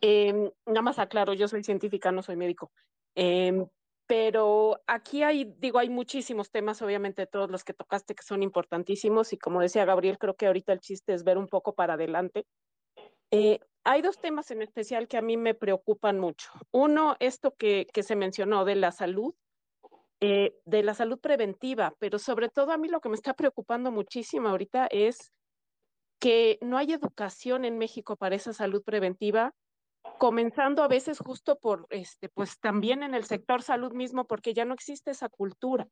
Eh, nada más aclaro, yo soy científica, no soy médico. Eh, pero aquí hay, digo, hay muchísimos temas, obviamente todos los que tocaste que son importantísimos y como decía Gabriel, creo que ahorita el chiste es ver un poco para adelante. Eh, hay dos temas en especial que a mí me preocupan mucho. Uno, esto que, que se mencionó de la salud, eh, de la salud preventiva, pero sobre todo a mí lo que me está preocupando muchísimo ahorita es que no hay educación en México para esa salud preventiva comenzando a veces justo por, este, pues también en el sector salud mismo, porque ya no existe esa cultura.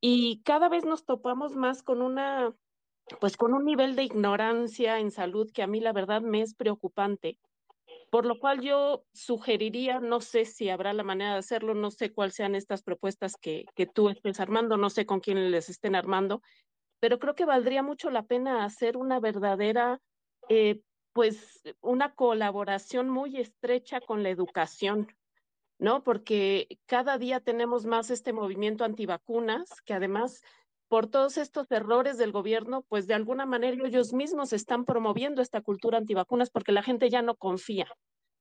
Y cada vez nos topamos más con una, pues con un nivel de ignorancia en salud que a mí la verdad me es preocupante. Por lo cual yo sugeriría, no sé si habrá la manera de hacerlo, no sé cuáles sean estas propuestas que, que tú estés armando, no sé con quién les estén armando, pero creo que valdría mucho la pena hacer una verdadera eh, pues una colaboración muy estrecha con la educación, ¿no? Porque cada día tenemos más este movimiento antivacunas, que además por todos estos errores del gobierno, pues de alguna manera ellos mismos están promoviendo esta cultura antivacunas porque la gente ya no confía.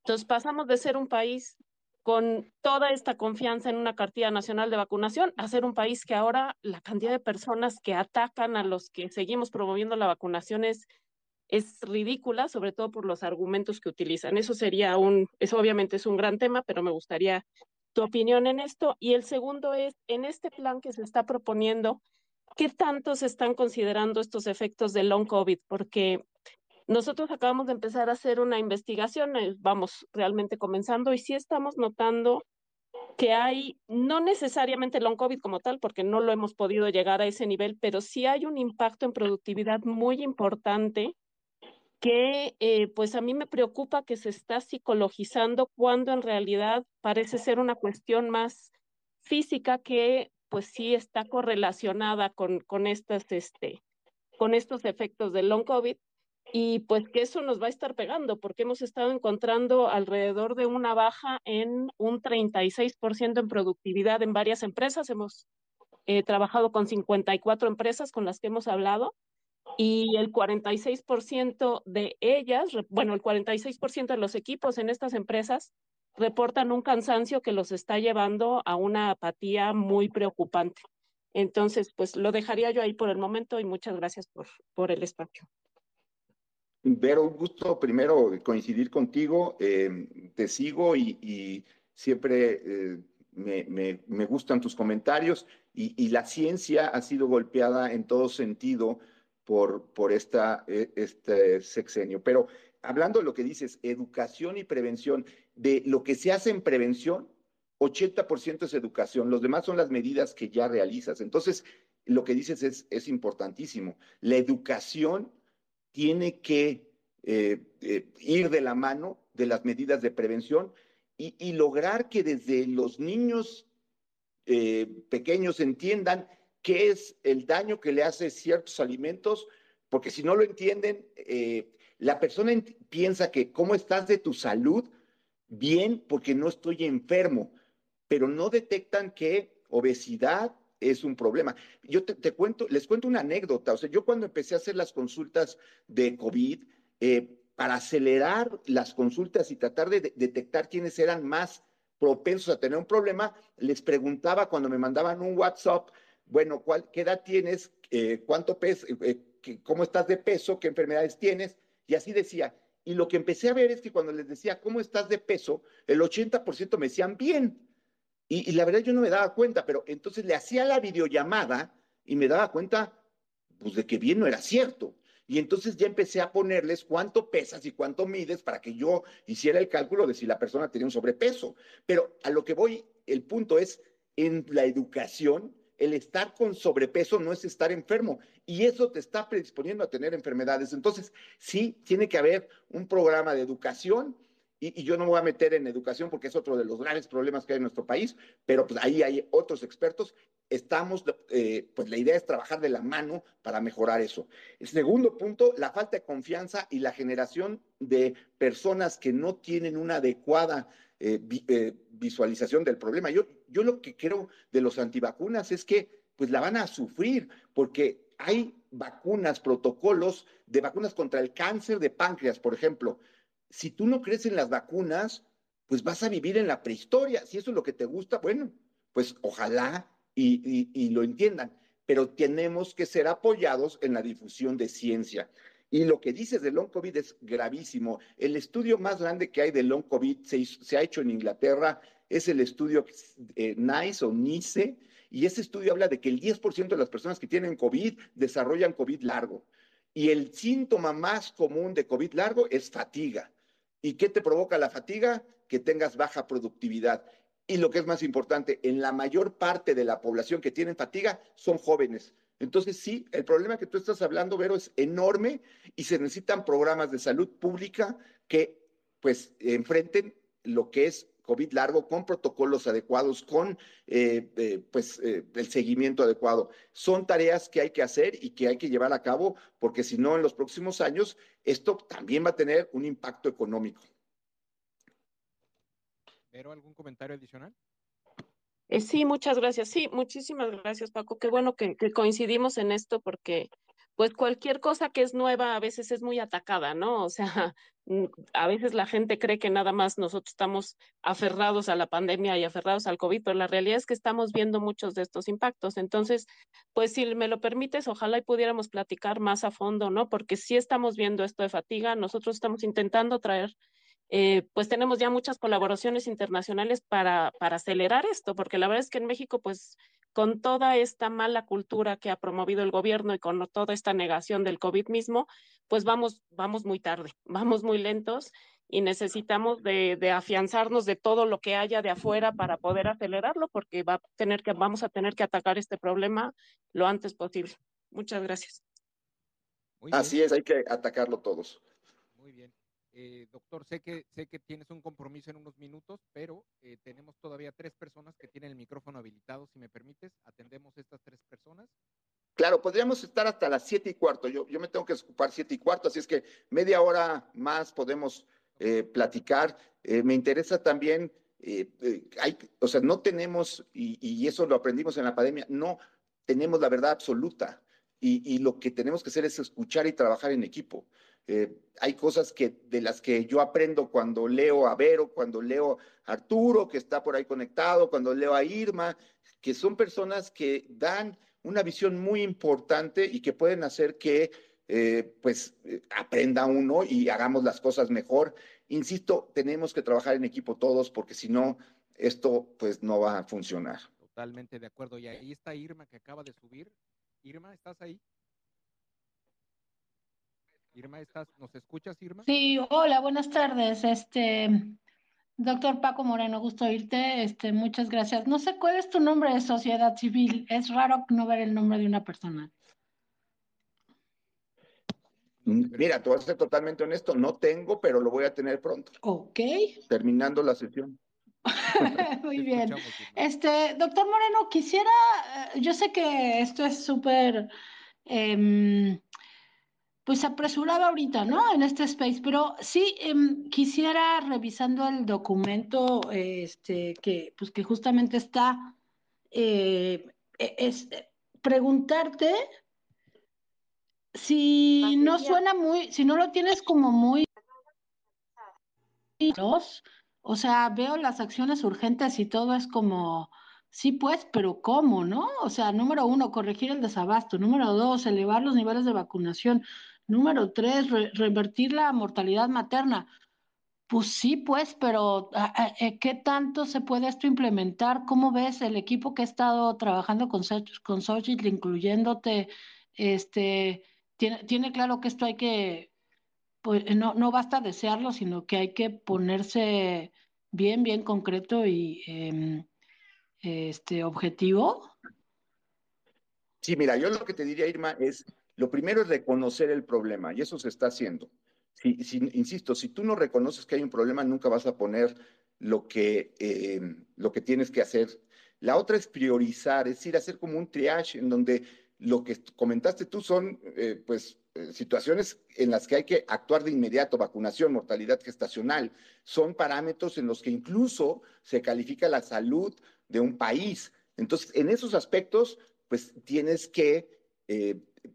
Entonces pasamos de ser un país con toda esta confianza en una cartilla nacional de vacunación a ser un país que ahora la cantidad de personas que atacan a los que seguimos promoviendo la vacunación es es ridícula, sobre todo por los argumentos que utilizan. Eso sería un, eso obviamente es un gran tema, pero me gustaría tu opinión en esto. Y el segundo es, en este plan que se está proponiendo, ¿qué tanto se están considerando estos efectos de long COVID? Porque nosotros acabamos de empezar a hacer una investigación, eh, vamos realmente comenzando, y sí estamos notando que hay, no necesariamente long COVID como tal, porque no lo hemos podido llegar a ese nivel, pero sí hay un impacto en productividad muy importante que eh, pues a mí me preocupa que se está psicologizando cuando en realidad parece ser una cuestión más física que pues sí está correlacionada con, con, estas, este, con estos efectos del long COVID y pues que eso nos va a estar pegando porque hemos estado encontrando alrededor de una baja en un 36% en productividad en varias empresas. Hemos eh, trabajado con 54 empresas con las que hemos hablado y el 46% de ellas, bueno, el 46% de los equipos en estas empresas reportan un cansancio que los está llevando a una apatía muy preocupante. Entonces, pues lo dejaría yo ahí por el momento y muchas gracias por, por el espacio. Vero, un gusto primero coincidir contigo. Eh, te sigo y, y siempre eh, me, me, me, gustan tus comentarios y, y, la ciencia ha sido golpeada en todo sentido por, por esta, e, este sexenio. Pero hablando de lo que dices, educación y prevención, de lo que se hace en prevención, 80% es educación, los demás son las medidas que ya realizas. Entonces, lo que dices es, es importantísimo. La educación tiene que eh, eh, ir de la mano de las medidas de prevención y, lograr que desde los niños eh, pequeños entiendan qué es el daño que le hace ciertos alimentos, porque si no lo entienden, la persona piensa que cómo estás de tu salud, bien, porque no estoy enfermo, pero no detectan que obesidad es un problema. Yo te, cuento, les cuento una anécdota. O sea, yo cuando empecé a hacer las consultas de COVID, eh, para acelerar las consultas y tratar de, de detectar quiénes eran más propensos a tener un problema, les preguntaba cuando me mandaban un WhatsApp, bueno, ¿cuál, ¿qué edad tienes? Eh, ¿Cuánto peso? Eh, ¿Cómo estás de peso? ¿Qué enfermedades tienes? Y así decía. Y lo que empecé a ver es que cuando les decía, ¿cómo estás de peso? El 80% me decían bien. Y, la verdad yo no me daba cuenta, pero entonces le hacía la videollamada y me daba cuenta, pues de que bien no era cierto. Y entonces ya empecé a ponerles cuánto pesas y cuánto mides para que yo hiciera el cálculo de si la persona tenía un sobrepeso. Pero a lo que voy, el punto es, en la educación el estar con sobrepeso no es estar enfermo y eso te está predisponiendo a tener enfermedades. Entonces, sí, tiene que haber un programa de educación y, yo no me voy a meter en educación porque es otro de los graves problemas que hay en nuestro país, pero pues ahí hay otros expertos. Estamos, eh, pues la idea es trabajar de la mano para mejorar eso. El segundo punto, la falta de confianza y la generación de personas que no tienen una adecuada eh, eh, visualización del problema. Yo, yo lo que creo de los antivacunas es que pues la van a sufrir porque hay vacunas, protocolos de vacunas contra el cáncer de páncreas, por ejemplo. Si tú no crees en las vacunas, pues vas a vivir en la prehistoria. Si eso es lo que te gusta, bueno, pues ojalá y, lo entiendan. Pero tenemos que ser apoyados en la difusión de ciencia. Y lo que dices de long COVID es gravísimo. El estudio más grande que hay de long COVID se, ha hecho en Inglaterra, es el estudio eh, NICE o NICE, y ese estudio habla de que el 10% de las personas que tienen COVID desarrollan COVID largo. Y el síntoma más común de COVID largo es fatiga. ¿Y qué te provoca la fatiga? Que tengas baja productividad. Y lo que es más importante, en la mayor parte de la población que tienen fatiga son jóvenes. Entonces, sí, el problema que tú estás hablando, Vero, es enorme y se necesitan programas de salud pública que, pues, enfrenten lo que es COVID largo con protocolos adecuados, con eh, eh, pues, eh, el seguimiento adecuado. Son tareas que hay que hacer y que hay que llevar a cabo porque si no, en los próximos años, esto también va a tener un impacto económico. ¿Pero algún comentario adicional? Sí, muchas gracias. Sí, muchísimas gracias, Paco. Qué bueno que coincidimos en esto porque pues cualquier cosa que es nueva a veces es muy atacada, ¿no? O sea, a veces la gente cree que nada más nosotros estamos aferrados a la pandemia y aferrados al COVID, pero la realidad es que estamos viendo muchos de estos impactos. Entonces, pues si me lo permites, ojalá y pudiéramos platicar más a fondo, ¿no? Porque sí estamos viendo esto de fatiga, nosotros estamos intentando traer eh, pues tenemos ya muchas colaboraciones internacionales para, para acelerar esto, porque la verdad es que en México, pues con toda esta mala cultura que ha promovido el gobierno y con toda esta negación del COVID mismo, pues vamos, vamos muy tarde, vamos muy lentos y necesitamos de, de, afianzarnos de todo lo que haya de afuera para poder acelerarlo, porque va a tener que, vamos a tener que atacar este problema lo antes posible. Muchas gracias. Así es, hay que atacarlo todos. Eh, doctor, sé que, sé que tienes un compromiso en unos minutos, pero eh, tenemos todavía tres personas que tienen el micrófono habilitado. Si me permites, atendemos estas tres personas. Claro, podríamos estar hasta las siete y cuarto. Yo, yo me tengo que ocupar siete y cuarto, así es que media hora más podemos eh, platicar. me interesa también, hay, o sea, no tenemos, y, y, eso lo aprendimos en la pandemia, no tenemos la verdad absoluta. Y, y lo que tenemos que hacer es escuchar y trabajar en equipo. Eh, hay cosas que, de las que yo aprendo cuando leo a Vero, cuando leo a Arturo, que está por ahí conectado, cuando leo a Irma, que son personas que dan una visión muy importante y que pueden hacer que eh, pues eh, aprenda uno y hagamos las cosas mejor. Insisto, tenemos que trabajar en equipo todos porque si no, esto pues no va a funcionar. Totalmente de acuerdo. Y ahí está Irma que acaba de subir. Irma, ¿estás ahí? Irma, ¿estás, ¿nos escuchas, Irma? Sí, hola, buenas tardes. Este, doctor Paco Moreno, gusto oírte. Este, muchas gracias. No sé cuál es tu nombre de sociedad civil. Es raro no ver el nombre de una persona. Mira, te voy a ser totalmente honesto, no tengo, pero lo voy a tener pronto. Ok. Terminando la sesión. Muy bien. Este, doctor Moreno, quisiera, eh, yo sé que esto es súper em, pues apresuraba ahorita, ¿no? En este space, pero sí em, quisiera revisando el documento, este, que, pues que justamente está, eh, e, es, preguntarte si no suena muy, si no lo tienes como muy, o sea, veo las acciones urgentes y todo es como, Sí, pues, pero ¿cómo, no? O sea, número uno, corregir el desabasto. Número dos, elevar los niveles de vacunación. Número tres, revertir la mortalidad materna. Pues sí, pues, pero eh, ¿qué tanto se puede esto implementar? ¿Cómo ves el equipo que ha estado trabajando con, con incluyéndote? Este, tiene, tiene claro que esto hay que, pues no, no basta desearlo, sino que hay que ponerse bien, bien concreto y em, este objetivo? Sí, mira, yo lo que te diría, Irma, es lo primero es reconocer el problema y eso se está haciendo. Si, insisto, si tú no reconoces que hay un problema, nunca vas a poner lo que, eh, lo que tienes que hacer. La otra es priorizar, es decir, hacer como un triage en donde lo que comentaste tú son, eh, pues, eh, situaciones en las que hay que actuar de inmediato, vacunación, mortalidad gestacional, son parámetros en los que incluso se califica la salud de un país. Entonces, en esos aspectos, pues tienes que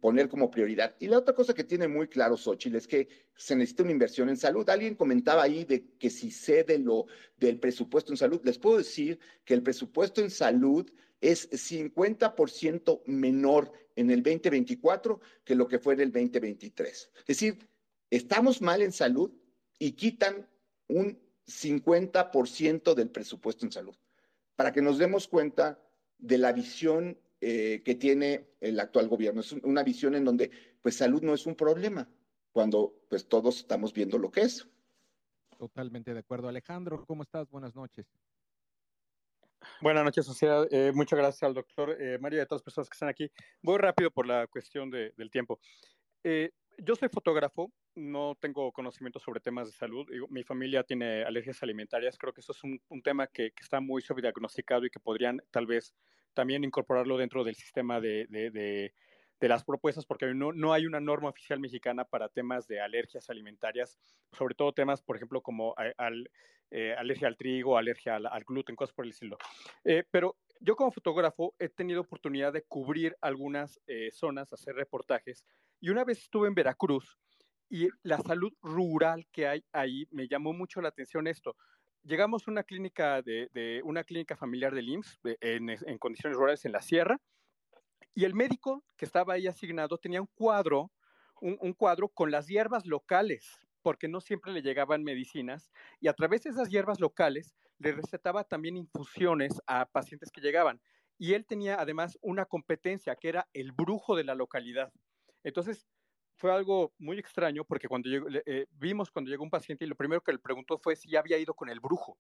poner como prioridad. Y la otra cosa que tiene muy claro Xochitl es que se necesita una inversión en salud. Alguien comentaba ahí de que si cede lo del presupuesto en salud, les puedo decir que el presupuesto en salud es 50% menor en el 2024 que lo que fue en el 2023. Es decir, estamos mal en salud y quitan un 50% del presupuesto en salud, para que nos demos cuenta de la visión eh, que tiene el actual gobierno. Es una visión en donde pues salud no es un problema, cuando pues todos estamos viendo lo que es. Totalmente de acuerdo. Alejandro, ¿cómo estás? Buenas noches. Buenas noches, sociedad. Eh, muchas gracias al doctor eh, María y a todas las personas que están aquí. Voy rápido por la cuestión del tiempo. Eh, yo soy fotógrafo, no tengo conocimiento sobre temas de salud. Mi familia tiene alergias alimentarias. Creo que eso es un, tema que, está muy subdiagnosticado y que podrían tal vez también incorporarlo dentro del sistema de, de las propuestas, porque no, no hay una norma oficial mexicana para temas de alergias alimentarias, sobre todo temas, por ejemplo, como al, eh, alergia al trigo, alergia al, gluten, cosas por el estilo. Eh, pero yo como fotógrafo he tenido oportunidad de cubrir algunas eh, zonas, hacer reportajes, y una vez estuve en Veracruz y la salud rural que hay ahí me llamó mucho la atención esto llegamos a una clínica de, una clínica familiar del IMSS en, en, condiciones rurales en la sierra y el médico que estaba ahí asignado tenía un cuadro, un, cuadro con las hierbas locales, porque no siempre le llegaban medicinas, y a través de esas hierbas locales le recetaba también infusiones a pacientes que llegaban. Y él tenía además una competencia que era el brujo de la localidad. Entonces, fue algo muy extraño porque cuando eh, vimos cuando llegó un paciente y lo primero que le preguntó fue si ya había ido con el brujo.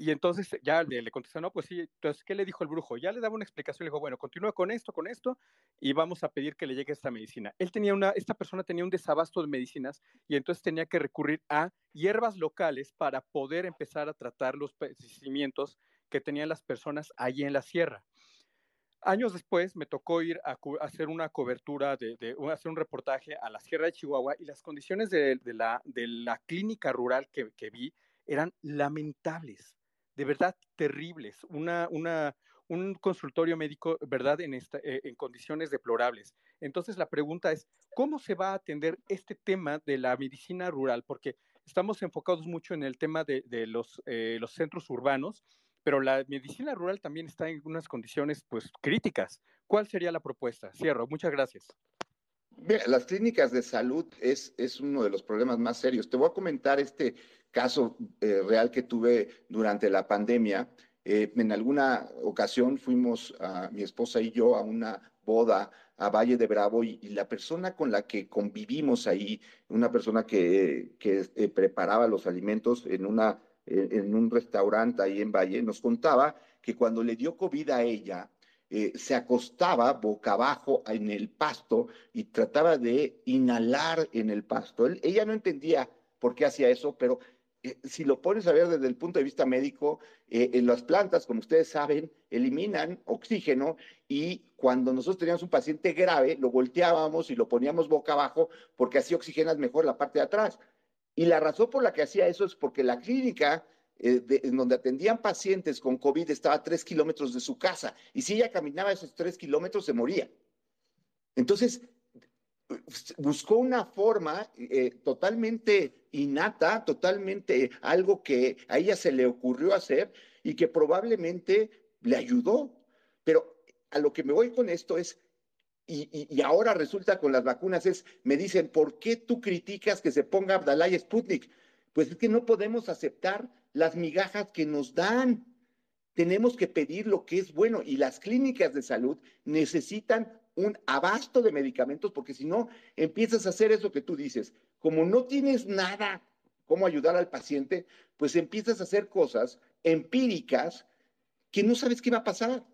Y entonces ya le, le, contestó, no, pues sí, entonces, ¿qué le dijo el brujo? Ya le daba una explicación, le dijo, bueno, continúa con esto, con esto, y vamos a pedir que le llegue esta medicina. Él tenía una, esta persona tenía un desabasto de medicinas y entonces tenía que recurrir a hierbas locales para poder empezar a tratar los padecimientos que tenían las personas allí en la sierra. Años después me tocó ir a, hacer una cobertura, de, de, hacer un reportaje a la Sierra de Chihuahua y las condiciones de, de la, la, clínica rural que, que vi eran lamentables de verdad terribles, una, una, un consultorio médico, ¿verdad?, en, esta, eh, en condiciones deplorables. Entonces, la pregunta es, ¿cómo se va a atender este tema de la medicina rural? Porque estamos enfocados mucho en el tema de, de los, eh, los centros urbanos, pero la medicina rural también está en unas condiciones, pues, críticas. ¿Cuál sería la propuesta? Cierro. Muchas gracias. Las clínicas de salud es, es uno de los problemas más serios. Te voy a comentar este caso eh, real que tuve durante la pandemia. Eh, en alguna ocasión fuimos, a, mi esposa y yo, a una boda a Valle de Bravo y, la persona con la que convivimos ahí, una persona que, que eh, preparaba los alimentos en, una, en un restaurante ahí en Valle, nos contaba que cuando le dio COVID a ella, se acostaba boca abajo en el pasto y trataba de inhalar en el pasto. ella no entendía por qué hacía eso, pero eh, si lo pones a ver desde el punto de vista médico, eh, en las plantas, como ustedes saben, eliminan oxígeno y cuando nosotros teníamos un paciente grave, lo volteábamos y lo poníamos boca abajo porque así oxigenas mejor la parte de atrás. Y la razón por la que hacía eso es porque la clínica eh, en donde atendían pacientes con COVID estaba a tres kilómetros de su casa y si ella caminaba esos tres kilómetros se moría. Entonces, buscó una forma eh, totalmente innata, totalmente algo que a ella se le ocurrió hacer y que probablemente le ayudó. Pero a lo que me voy con esto es, y, ahora resulta con las vacunas, es, me dicen, ¿por qué tú criticas que se ponga Abdalá y Sputnik? Pues es que no podemos aceptar las migajas que nos dan. Tenemos que pedir lo que es bueno y las clínicas de salud necesitan un abasto de medicamentos, porque si no, empiezas a hacer eso que tú dices. Como no tienes nada cómo ayudar al paciente, pues empiezas a hacer cosas empíricas que no sabes qué va a pasar.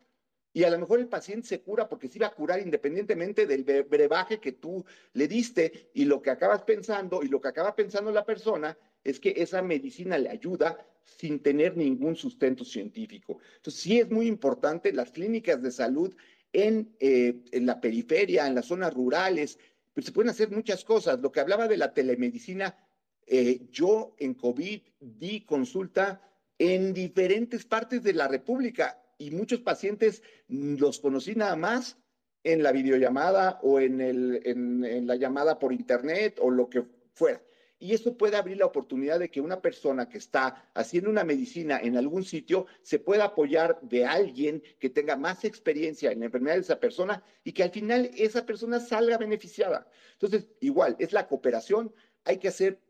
Y a lo mejor el paciente se cura porque se iba a curar independientemente del brebaje que tú le diste y lo que acabas pensando y lo que acaba pensando la persona es que esa medicina le ayuda sin tener ningún sustento científico. Entonces sí es muy importante las clínicas de salud en, eh, la periferia, en las zonas rurales, pues se pueden hacer muchas cosas. Lo que hablaba de la telemedicina, eh, yo en COVID di consulta en diferentes partes de la República y muchos pacientes los conocí nada más en la videollamada o en, el, en, la llamada por internet o lo que fuera. Y eso puede abrir la oportunidad de que una persona que está haciendo una medicina en algún sitio se pueda apoyar de alguien que tenga más experiencia en la enfermedad de esa persona y que al final esa persona salga beneficiada. Entonces, igual, es la cooperación. Hay que hacer,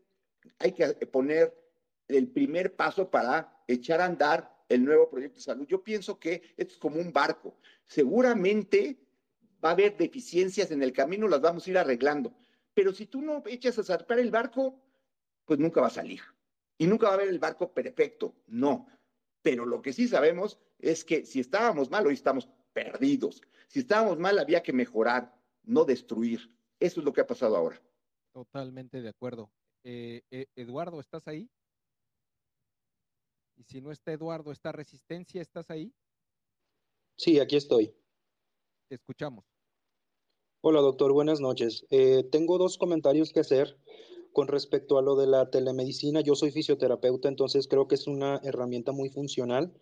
hay que poner el primer paso para echar a andar el nuevo proyecto de salud. Yo pienso que esto es como un barco. Seguramente va a haber deficiencias en el camino, las vamos a ir arreglando. Pero si tú no echas a zarpar el barco, pues nunca va a salir. Y nunca va a haber el barco perfecto, no. Pero lo que sí sabemos es que si estábamos mal, hoy estamos perdidos. Si estábamos mal, había que mejorar, no destruir. Eso es lo que ha pasado ahora. Totalmente de acuerdo. Eh, eh, Eduardo, ¿estás ahí? Y si no está Eduardo, ¿está Resistencia? ¿Estás ahí? Sí, aquí estoy. Te escuchamos. Hola, doctor. Buenas noches. Eh, tengo dos comentarios que hacer con respecto a lo de la telemedicina. Yo soy fisioterapeuta, entonces creo que es una herramienta muy funcional.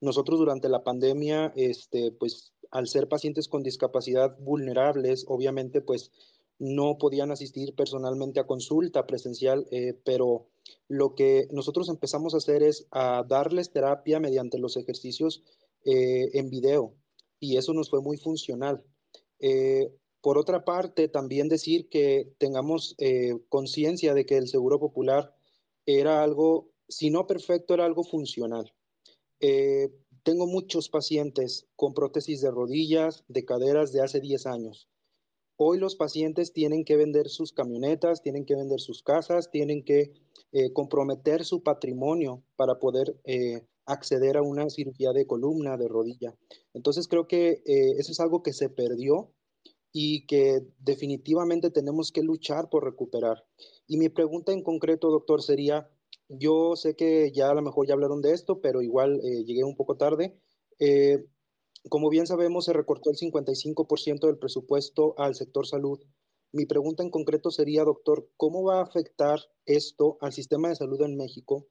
Nosotros durante la pandemia, este, pues al ser pacientes con discapacidad vulnerables, obviamente, pues no podían asistir personalmente a consulta presencial, eh, pero lo que nosotros empezamos a hacer es a darles terapia mediante los ejercicios eh, en video y eso nos fue muy funcional. Eh, por otra parte, también decir que tengamos conciencia de que el Seguro Popular era algo, si no perfecto, era algo funcional. tengo muchos pacientes con prótesis de rodillas, de caderas de hace 10 años Hoy los pacientes tienen que vender sus camionetas, tienen que vender sus casas, tienen que eh, comprometer su patrimonio para poder eh, acceder a una cirugía de columna, de rodilla. Entonces creo que eh, eso es algo que se perdió y que definitivamente tenemos que luchar por recuperar. Y mi pregunta en concreto, doctor, sería, yo sé que ya a lo mejor ya hablaron de esto, pero igual llegué un poco tarde. Como bien sabemos, se recortó el 55% del presupuesto al sector salud. Mi pregunta en concreto sería, doctor, ¿cómo va a afectar esto al sistema de salud en México?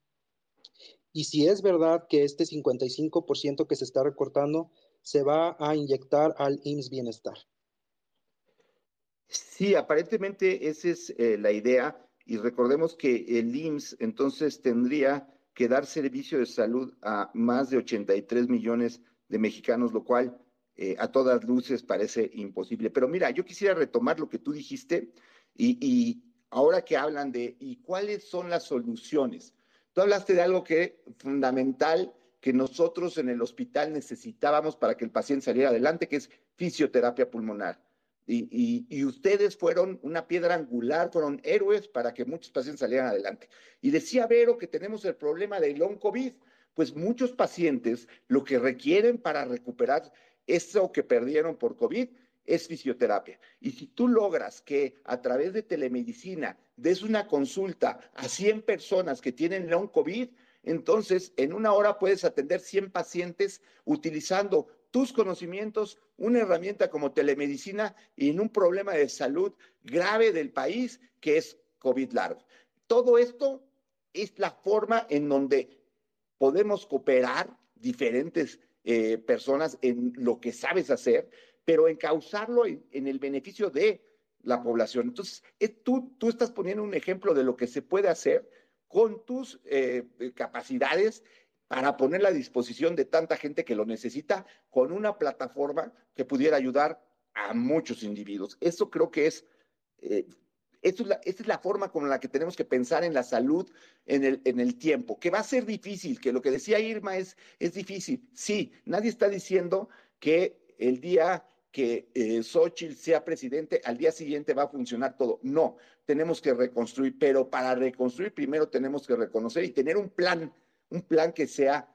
Y si es verdad que este 55% que se está recortando se va a inyectar al IMSS Bienestar. Sí, aparentemente esa es eh, la idea y recordemos que el IMSS entonces tendría que dar servicio de salud a más de 83 millones de mexicanos, lo cual eh, a todas luces parece imposible. Pero mira, yo quisiera retomar lo que tú dijiste y, ahora que hablan de y cuáles son las soluciones. Tú hablaste de algo que fundamental que nosotros en el hospital necesitábamos para que el paciente saliera adelante, que es fisioterapia pulmonar. Y, y, ustedes fueron una piedra angular, fueron héroes para que muchos pacientes salieran adelante. Y decía Vero que tenemos el problema del long COVID pues muchos pacientes lo que requieren para recuperar eso que perdieron por COVID es fisioterapia. Y si tú logras que a través de telemedicina des una consulta a 100 personas que tienen long COVID, entonces en una hora puedes atender 100 pacientes utilizando tus conocimientos, una herramienta como telemedicina y en un problema de salud grave del país que es COVID largo. Todo esto es la forma en donde podemos cooperar diferentes eh, personas en lo que sabes hacer, pero encauzarlo en, en el beneficio de la población. Entonces, tú, tú estás poniendo un ejemplo de lo que se puede hacer con tus eh, capacidades para poner a disposición de tanta gente que lo necesita con una plataforma que pudiera ayudar a muchos individuos. Eso creo que es eh, es la, esta es la forma con la que tenemos que pensar en la salud en el, en el tiempo, que va a ser difícil, que lo que decía Irma es, es difícil. Sí, nadie está diciendo que el día que eh, Xochitl sea presidente, al día siguiente va a funcionar todo. No, tenemos que reconstruir, pero para reconstruir primero tenemos que reconocer y tener un plan, un plan que sea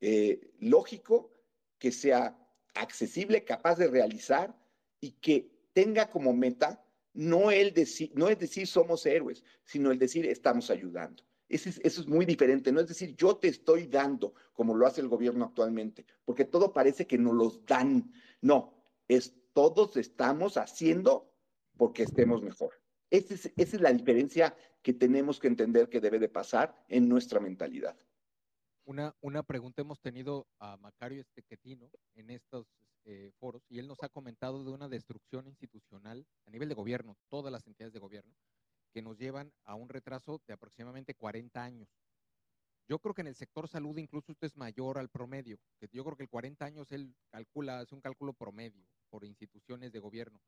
eh, lógico, que sea accesible, capaz de realizar y que tenga como meta no, es decir somos héroes, sino el decir estamos ayudando. Eso es, muy diferente, no es decir yo te estoy dando como lo hace el gobierno actualmente, porque todo parece que nos los dan. No, es todos estamos haciendo porque estemos mejor. Esa es, esa es la diferencia que tenemos que entender que debe de pasar en nuestra mentalidad. Una, una pregunta hemos tenido a Macario Estequetino en estos eh, foros y él nos ha comentado de una destrucción institucional a nivel de gobierno, todas las entidades de gobierno, que nos llevan a un retraso de aproximadamente 40 años. Yo creo que en el sector salud incluso esto es mayor al promedio, que yo creo que el 40 años él calcula, es un cálculo promedio por instituciones de gobierno.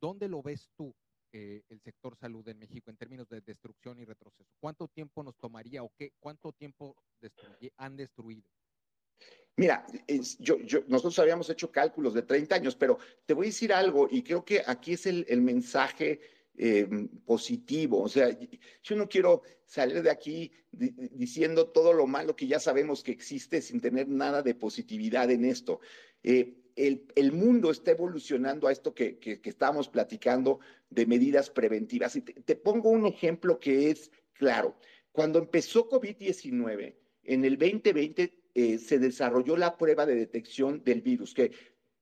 ¿Dónde lo ves tú eh, el sector salud en México en términos de destrucción y retroceso? ¿Cuánto tiempo nos tomaría o qué, cuánto tiempo han destruido? Mira, yo, nosotros habíamos hecho cálculos de 30 años, pero te voy a decir algo y creo que aquí es el, mensaje eh, positivo. O sea, yo no quiero salir de aquí diciendo todo lo malo que ya sabemos que existe sin tener nada de positividad en esto. Eh, el, mundo está evolucionando a esto que, que, estábamos platicando de medidas preventivas. Te, te pongo un ejemplo que es claro. Cuando empezó COVID-19, en el 2020 eh, se desarrolló la prueba de detección del virus, que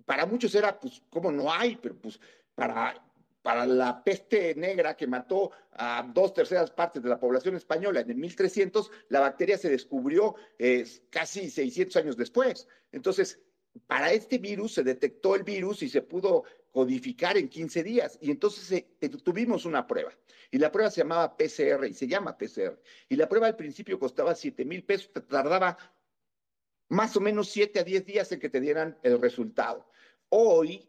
para muchos era, pues, ¿cómo no hay? Pero pues para, para la peste negra que mató a dos terceras partes de la población española en el 1300, la bacteria se descubrió eh, casi 600 años después. Entonces, para este virus se detectó el virus y se pudo codificar en 15 días. Y entonces eh, tuvimos una prueba. Y la prueba se llamaba PCR y se llama PCR. Y la prueba al principio costaba 7 mil pesos, tardaba más o menos 7 a 10 días en que te dieran el resultado. Hoy,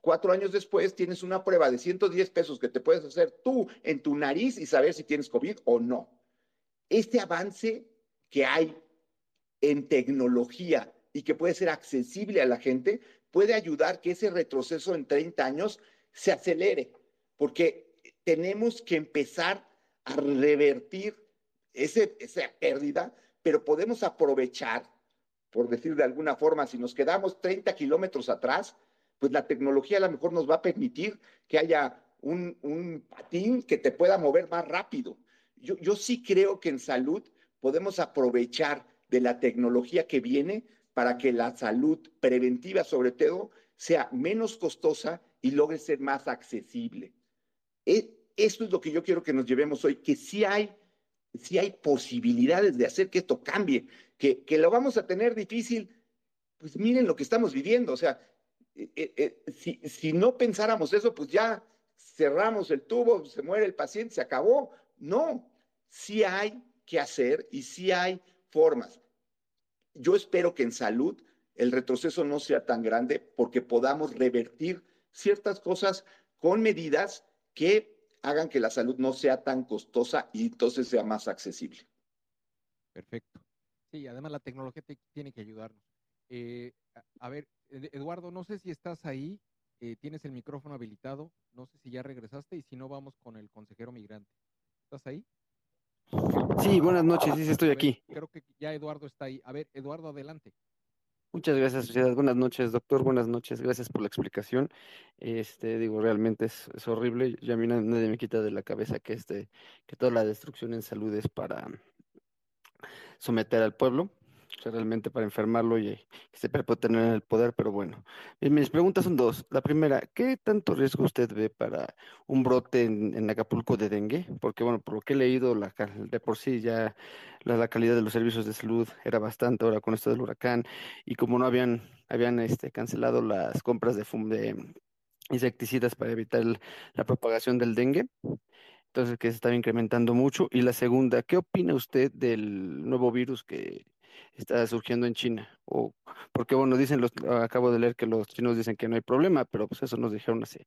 cuatro años después, tienes una prueba de 110 pesos que te puedes hacer tú en tu nariz y saber si tienes COVID o no. Este avance que hay en tecnología y que puede ser accesible a la gente, puede ayudar que ese retroceso en 30 años se acelere, porque tenemos que empezar a revertir ese, esa pérdida, pero podemos aprovechar, por decir de alguna forma, si nos quedamos 30 kilómetros atrás, pues la tecnología a lo mejor nos va a permitir que haya un, un patín que te pueda mover más rápido. Yo, yo sí creo que en salud podemos aprovechar de la tecnología que viene para que la salud preventiva, sobre todo, sea menos costosa y logre ser más accesible. E, esto es lo que yo quiero que nos llevemos hoy, que sí hay, sí hay posibilidades de hacer que esto cambie, que, que lo vamos a tener difícil. Pues miren lo que estamos viviendo, o sea, eh, eh, si, si no pensáramos eso, pues ya cerramos el tubo, se muere el paciente, se acabó. No, sí hay que hacer y sí hay formas yo espero que en salud el retroceso no sea tan grande porque podamos revertir ciertas cosas con medidas que hagan que la salud no sea tan costosa y entonces sea más accesible. Perfecto. Sí, además la tecnología te, tiene que ayudarnos. Eh, a ver, Eduardo, no sé si estás ahí, eh, tienes el micrófono habilitado, no sé si ya regresaste y si no vamos con el consejero migrante. ¿Estás ahí? Sí, buenas noches, sí, sí estoy aquí. Creo que ya Eduardo está ahí. A ver, Eduardo, adelante. Muchas gracias, sociedad. Buenas noches, doctor. Buenas noches. Gracias por la explicación. Este, digo, realmente es, horrible. Ya a mí nadie me quita de la cabeza que este, que toda la destrucción en salud es para someter al pueblo realmente para enfermarlo y que se puede tener el poder, pero bueno. Mis preguntas son dos. La primera, ¿qué tanto riesgo usted ve para un brote en, en Acapulco de dengue? Porque bueno, por lo que he leído, la, de por sí ya la, la, calidad de los servicios de salud era bastante ahora con esto del huracán y como no habían, habían este, cancelado las compras de, de insecticidas para evitar el, la propagación del dengue, entonces que se estaba incrementando mucho. Y la segunda, ¿qué opina usted del nuevo virus que está surgiendo en China. O porque bueno, dicen los, acabo de leer que los chinos dicen que no hay problema, pero pues eso nos dijeron hace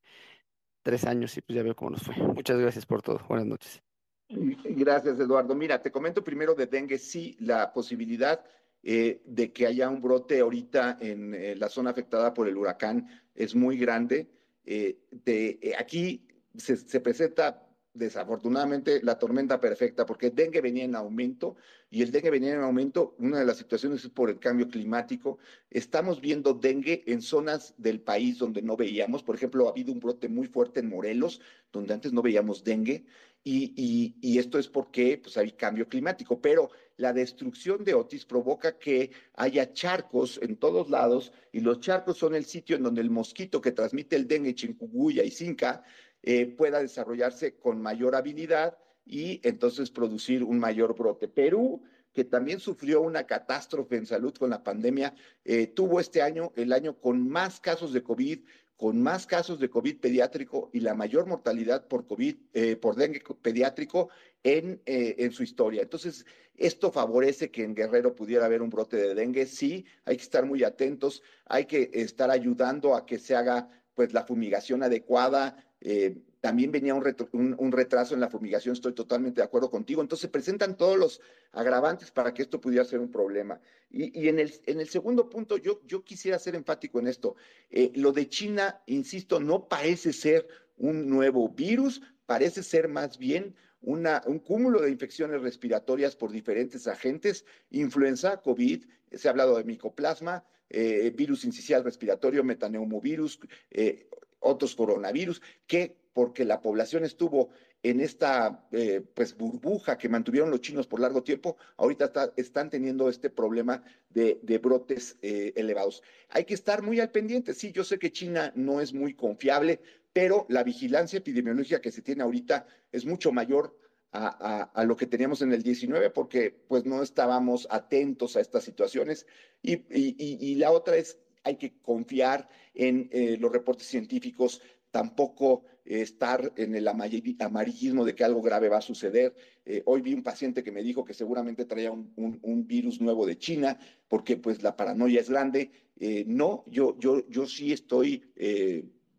tres años y pues ya veo cómo nos fue. Muchas gracias por todo. Buenas noches. Gracias, Eduardo. Mira, te comento primero de dengue, sí, la posibilidad eh, de que haya un brote ahorita en eh, la zona afectada por el huracán es muy grande. Eh, de, aquí se presenta desafortunadamente la tormenta perfecta, porque dengue venía en aumento y el dengue venía en aumento. Una de las situaciones es por el cambio climático. Estamos viendo dengue en zonas del país donde no veíamos. Por ejemplo, ha habido un brote muy fuerte en Morelos, donde antes no veíamos dengue. Y, esto es porque pues, hay cambio climático, pero la destrucción de Otis provoca que haya charcos en todos lados y los charcos son el sitio en donde el mosquito que transmite el dengue, chikungunya y zinca eh, pueda desarrollarse con mayor habilidad y entonces producir un mayor brote. Perú, que también sufrió una catástrofe en salud con la pandemia, eh, tuvo este año el año con más casos de COVID, con más casos de COVID pediátrico y la mayor mortalidad por COVID, eh, por dengue pediátrico en, en, su historia. Entonces, esto favorece que en Guerrero pudiera haber un brote de dengue. Sí, hay que estar muy atentos, hay que estar ayudando a que se haga pues la fumigación adecuada, eh, también venía un, retraso en la fumigación, estoy totalmente de acuerdo contigo. Entonces presentan todos los agravantes para que esto pudiera ser un problema. Y, en, el, segundo punto, yo, quisiera ser enfático en esto. Eh, lo de China, insisto, no parece ser un nuevo virus, parece ser más bien un cúmulo de infecciones respiratorias por diferentes agentes, influenza, COVID, se ha hablado de micoplasma, eh, virus incisional respiratorio, metaneumovirus, eh, otros coronavirus, que porque la población estuvo en esta eh, pues burbuja que mantuvieron los chinos por largo tiempo, ahorita están teniendo este problema de, brotes eh, elevados. Hay que estar muy al pendiente. Sí, yo sé que China no es muy confiable, pero la vigilancia epidemiológica que se tiene ahorita es mucho mayor a, lo que teníamos en el 19 porque pues no estábamos atentos a estas situaciones. y la otra es hay que confiar en eh, los reportes científicos, tampoco estar en el amarillismo de que algo grave va a suceder. Eh, hoy vi un paciente que me dijo que seguramente traía un, virus nuevo de China, porque pues la paranoia es grande. Eh, no, yo, yo, yo sí estoy,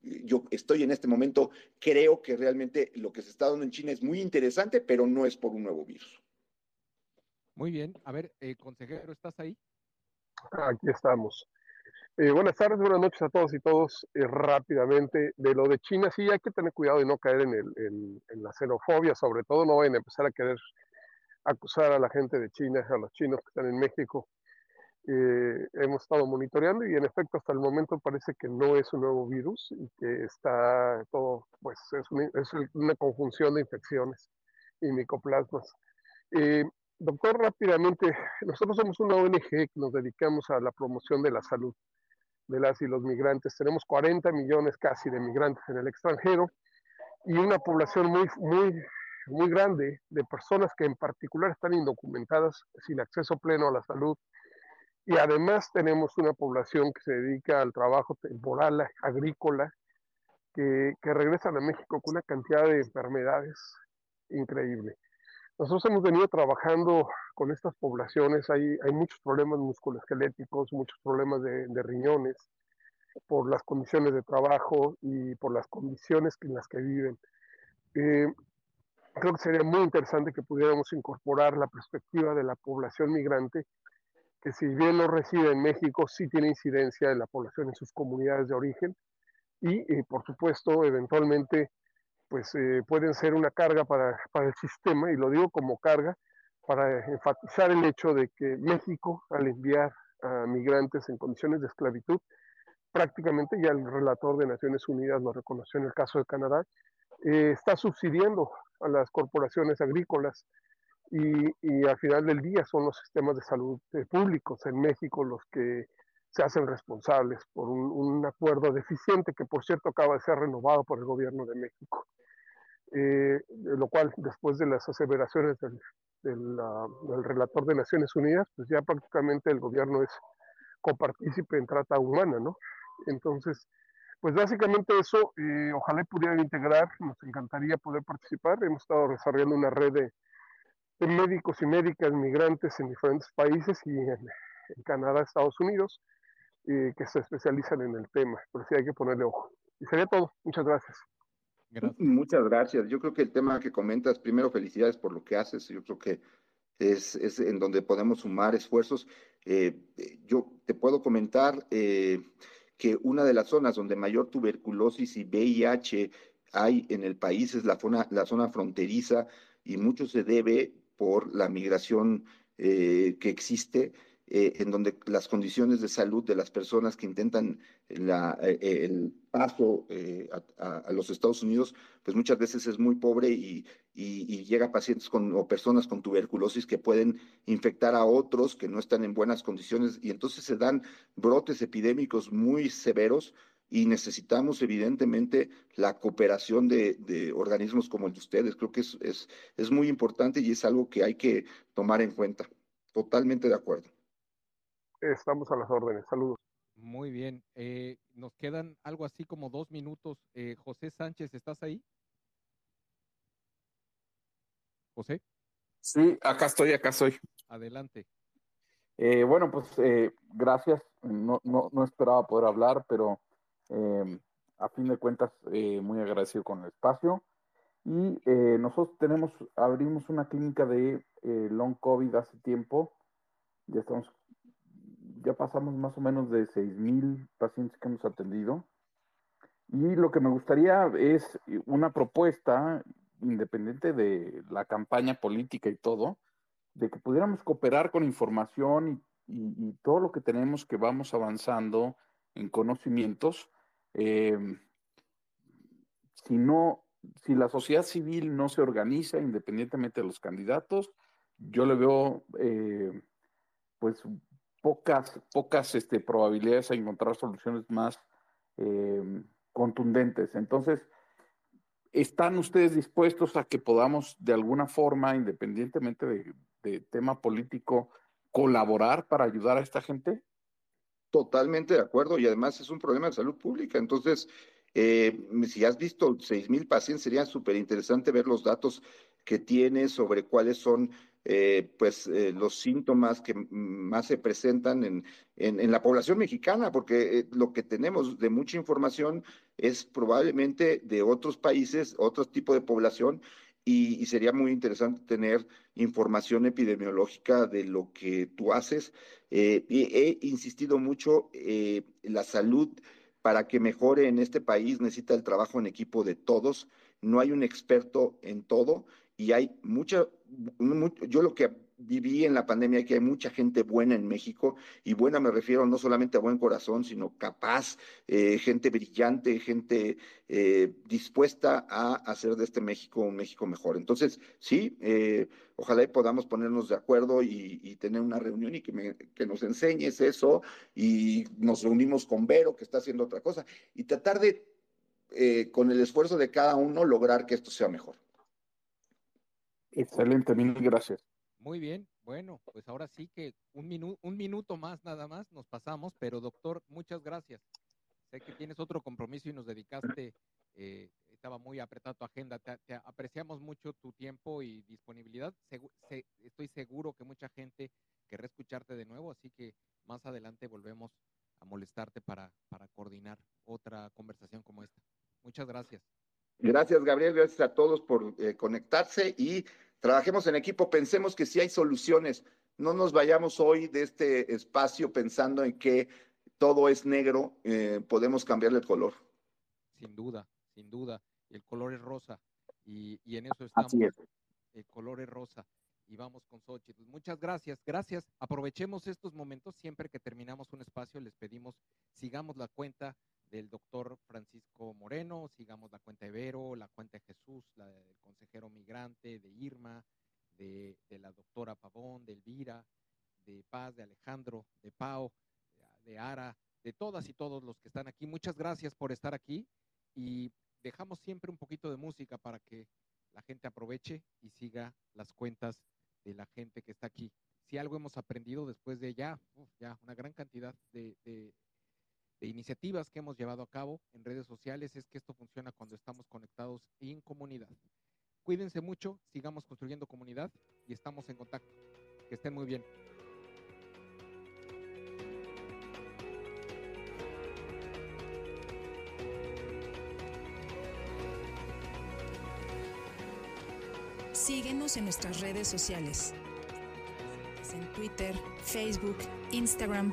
yo estoy en este momento, creo que realmente lo que se está dando en China es muy interesante, pero no es por un nuevo virus. Muy bien, a ver, consejero, ¿estás ahí? Aquí estamos. Eh, buenas tardes, buenas noches a todos y todos. Eh, rápidamente, de lo de China, sí hay que tener cuidado de no caer en, el, la xenofobia, sobre todo no vayan a empezar a querer acusar a la gente de China, a los chinos que están en México. Eh, hemos estado monitoreando y en efecto hasta el momento parece que no es un nuevo virus y que está todo, pues es, una, es una conjunción de infecciones y micoplasmas. doctor, rápidamente, nosotros somos una ONG que nos dedicamos a la promoción de la salud de las y los migrantes. Tenemos 40 millones casi de migrantes en el extranjero y una población muy, muy, muy grande de personas que en particular están indocumentadas, sin acceso pleno a la salud. Y además tenemos una población que se dedica al trabajo temporal, agrícola, que, que a México con una cantidad de enfermedades increíble. Nosotros hemos venido trabajando con estas poblaciones, hay, muchos problemas musculoesqueléticos, muchos problemas de, riñones, por las condiciones de trabajo y por las condiciones en las que viven. Eh, creo que sería muy interesante que pudiéramos incorporar la perspectiva de la población migrante, que si bien no reside en México, sí tiene incidencia en la población en sus comunidades de origen y, y por supuesto, eventualmente pues eh, pueden ser una carga para, para, el sistema, y lo digo como carga, para enfatizar el hecho de que México, al enviar a migrantes en condiciones de esclavitud, prácticamente ya el relator de Naciones Unidas lo reconoció en el caso de Canadá, eh, está subsidiando a las corporaciones agrícolas y, al final del día son los sistemas de salud eh, públicos en México los que se hacen responsables por un, acuerdo deficiente que por cierto acaba de ser renovado por el gobierno de México. Eh, lo cual después de las aseveraciones del, del, relator de Naciones Unidas, pues ya prácticamente el gobierno es copartícipe en trata humana, ¿no? Entonces, pues básicamente eso, eh, ojalá pudieran integrar, nos encantaría poder participar, hemos estado desarrollando una red de, médicos y médicas migrantes en diferentes países y en, Canadá, Estados Unidos, eh, que se especializan en el tema, pero sí hay que ponerle ojo. Y sería todo, muchas gracias. Muchas gracias. Yo creo que el tema que comentas, primero felicidades por lo que haces. Yo creo que es, es en donde podemos sumar esfuerzos. Eh, yo te puedo comentar eh, que una de las zonas donde mayor tuberculosis y VIH hay en el país es la zona, la zona fronteriza y mucho se debe por la migración eh, que existe, eh, en donde las condiciones de salud de las personas que intentan eh, el paso a, los Estados Unidos, pues muchas veces es muy pobre y, llega pacientes con, o personas con tuberculosis que pueden infectar a otros que no están en buenas condiciones y entonces se dan brotes epidémicos muy severos y necesitamos evidentemente la cooperación de, organismos como el de ustedes. Creo que es, es, muy importante y es algo que hay que tomar en cuenta. Totalmente de acuerdo. Estamos a las órdenes. Saludos. Muy bien. Eh, nos quedan algo así como dos minutos. Eh, José Sánchez, ¿estás ahí? José. Sí, acá estoy, acá estoy. Adelante. Eh, bueno, pues gracias. No, no, no esperaba poder hablar, pero a fin de cuentas, eh, muy agradecido con el espacio. Y eh, nosotros tenemos, abrimos una clínica de eh, long COVID hace tiempo. Ya estamos, ya pasamos más o menos de 6.000 pacientes que hemos atendido. Y lo que me gustaría es una propuesta, independiente de la campaña política y todo, de que pudiéramos cooperar con información y todo lo que tenemos que vamos avanzando en conocimientos eh, si no, si la sociedad civil no se organiza independientemente de los candidatos, yo le veo eh, pues pocas, pocas este, probabilidades a encontrar soluciones más eh, contundentes. Entonces, ¿están ustedes dispuestos a que podamos de alguna forma, independientemente de, de tema político, colaborar para ayudar a esta gente? Totalmente de acuerdo y además es un problema de salud pública. Entonces, eh, si has visto seis mil pacientes, sería súper interesante ver los datos que tiene sobre cuáles son eh, pues eh, los síntomas que más se presentan en, en, la población mexicana, porque lo que tenemos de mucha información es probablemente de otros países, otro tipo de población, y, sería muy interesante tener información epidemiológica de lo que tú haces. Eh, he insistido mucho, eh, la salud para que mejore en este país necesita el trabajo en equipo de todos. No hay un experto en todo y hay mucha, yo lo que viví en la pandemia que hay mucha gente buena en México, y buena me refiero no solamente a buen corazón, sino capaz, eh, gente brillante, gente eh, dispuesta a hacer de este México un México mejor. Entonces, sí, eh, ojalá podamos ponernos de acuerdo y, tener una reunión y que, que nos enseñes eso, y nos reunimos con Vero, que está haciendo otra cosa, y tratar de, con el esfuerzo de cada uno, lograr que esto sea mejor. Excelente, mil gracias. Muy bien, bueno, pues ahora sí que un, minuto, un minuto más nada más nos pasamos, pero doctor, muchas gracias. Sé que tienes otro compromiso y nos dedicaste, eh, estaba muy apretado tu agenda, te, apreciamos mucho tu tiempo y disponibilidad. estoy seguro que mucha gente querrá escucharte de nuevo, así que más adelante volvemos a molestarte para, para coordinar otra conversación como esta. Muchas gracias. Gracias, Gabriel. Gracias a todos por eh, conectarse y trabajemos en equipo. Pensemos que si hay soluciones. No nos vayamos hoy de este espacio pensando en que todo es negro. Eh, podemos cambiarle el color. Sin duda, sin duda. El color es rosa y, y en eso estamos. Así es. El color es rosa y vamos con Xochitl. Muchas gracias, gracias. Aprovechemos estos momentos. Siempre que terminamos un espacio, les pedimos, sigamos la cuenta del doctor Francisco Moreno, sigamos la cuenta de Vero, la cuenta de Jesús, la del consejero migrante, de Irma, de, la doctora Pavón, de Elvira, de Paz, de Alejandro, de Pau, de Ara, de todas y todos los que están aquí. Muchas gracias por estar aquí y dejamos siempre un poquito de música para que la gente aproveche y siga las cuentas de la gente que está aquí. Si algo hemos aprendido después de ya, ya una gran cantidad de, de, iniciativas que hemos llevado a cabo en redes sociales, es que esto funciona cuando estamos conectados en comunidad. Cuídense mucho, sigamos construyendo comunidad y estamos en contacto. Que estén muy bien. Síguenos en nuestras redes sociales. En Twitter, Facebook, Instagram,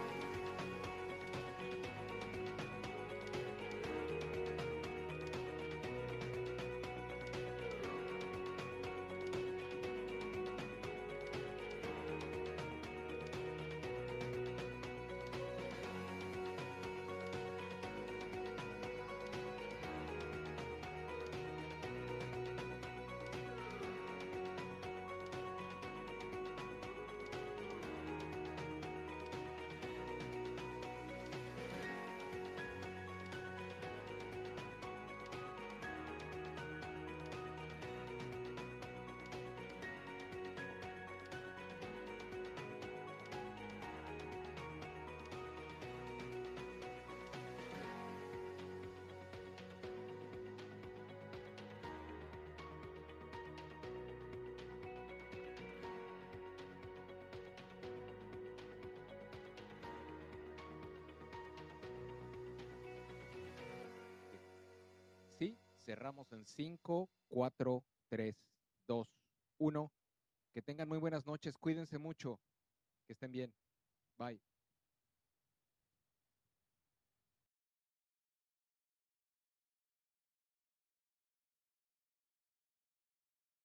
Cerramos en 5, 4, 3, 2, 1. Que tengan muy buenas noches, cuídense mucho, que estén bien. Bye.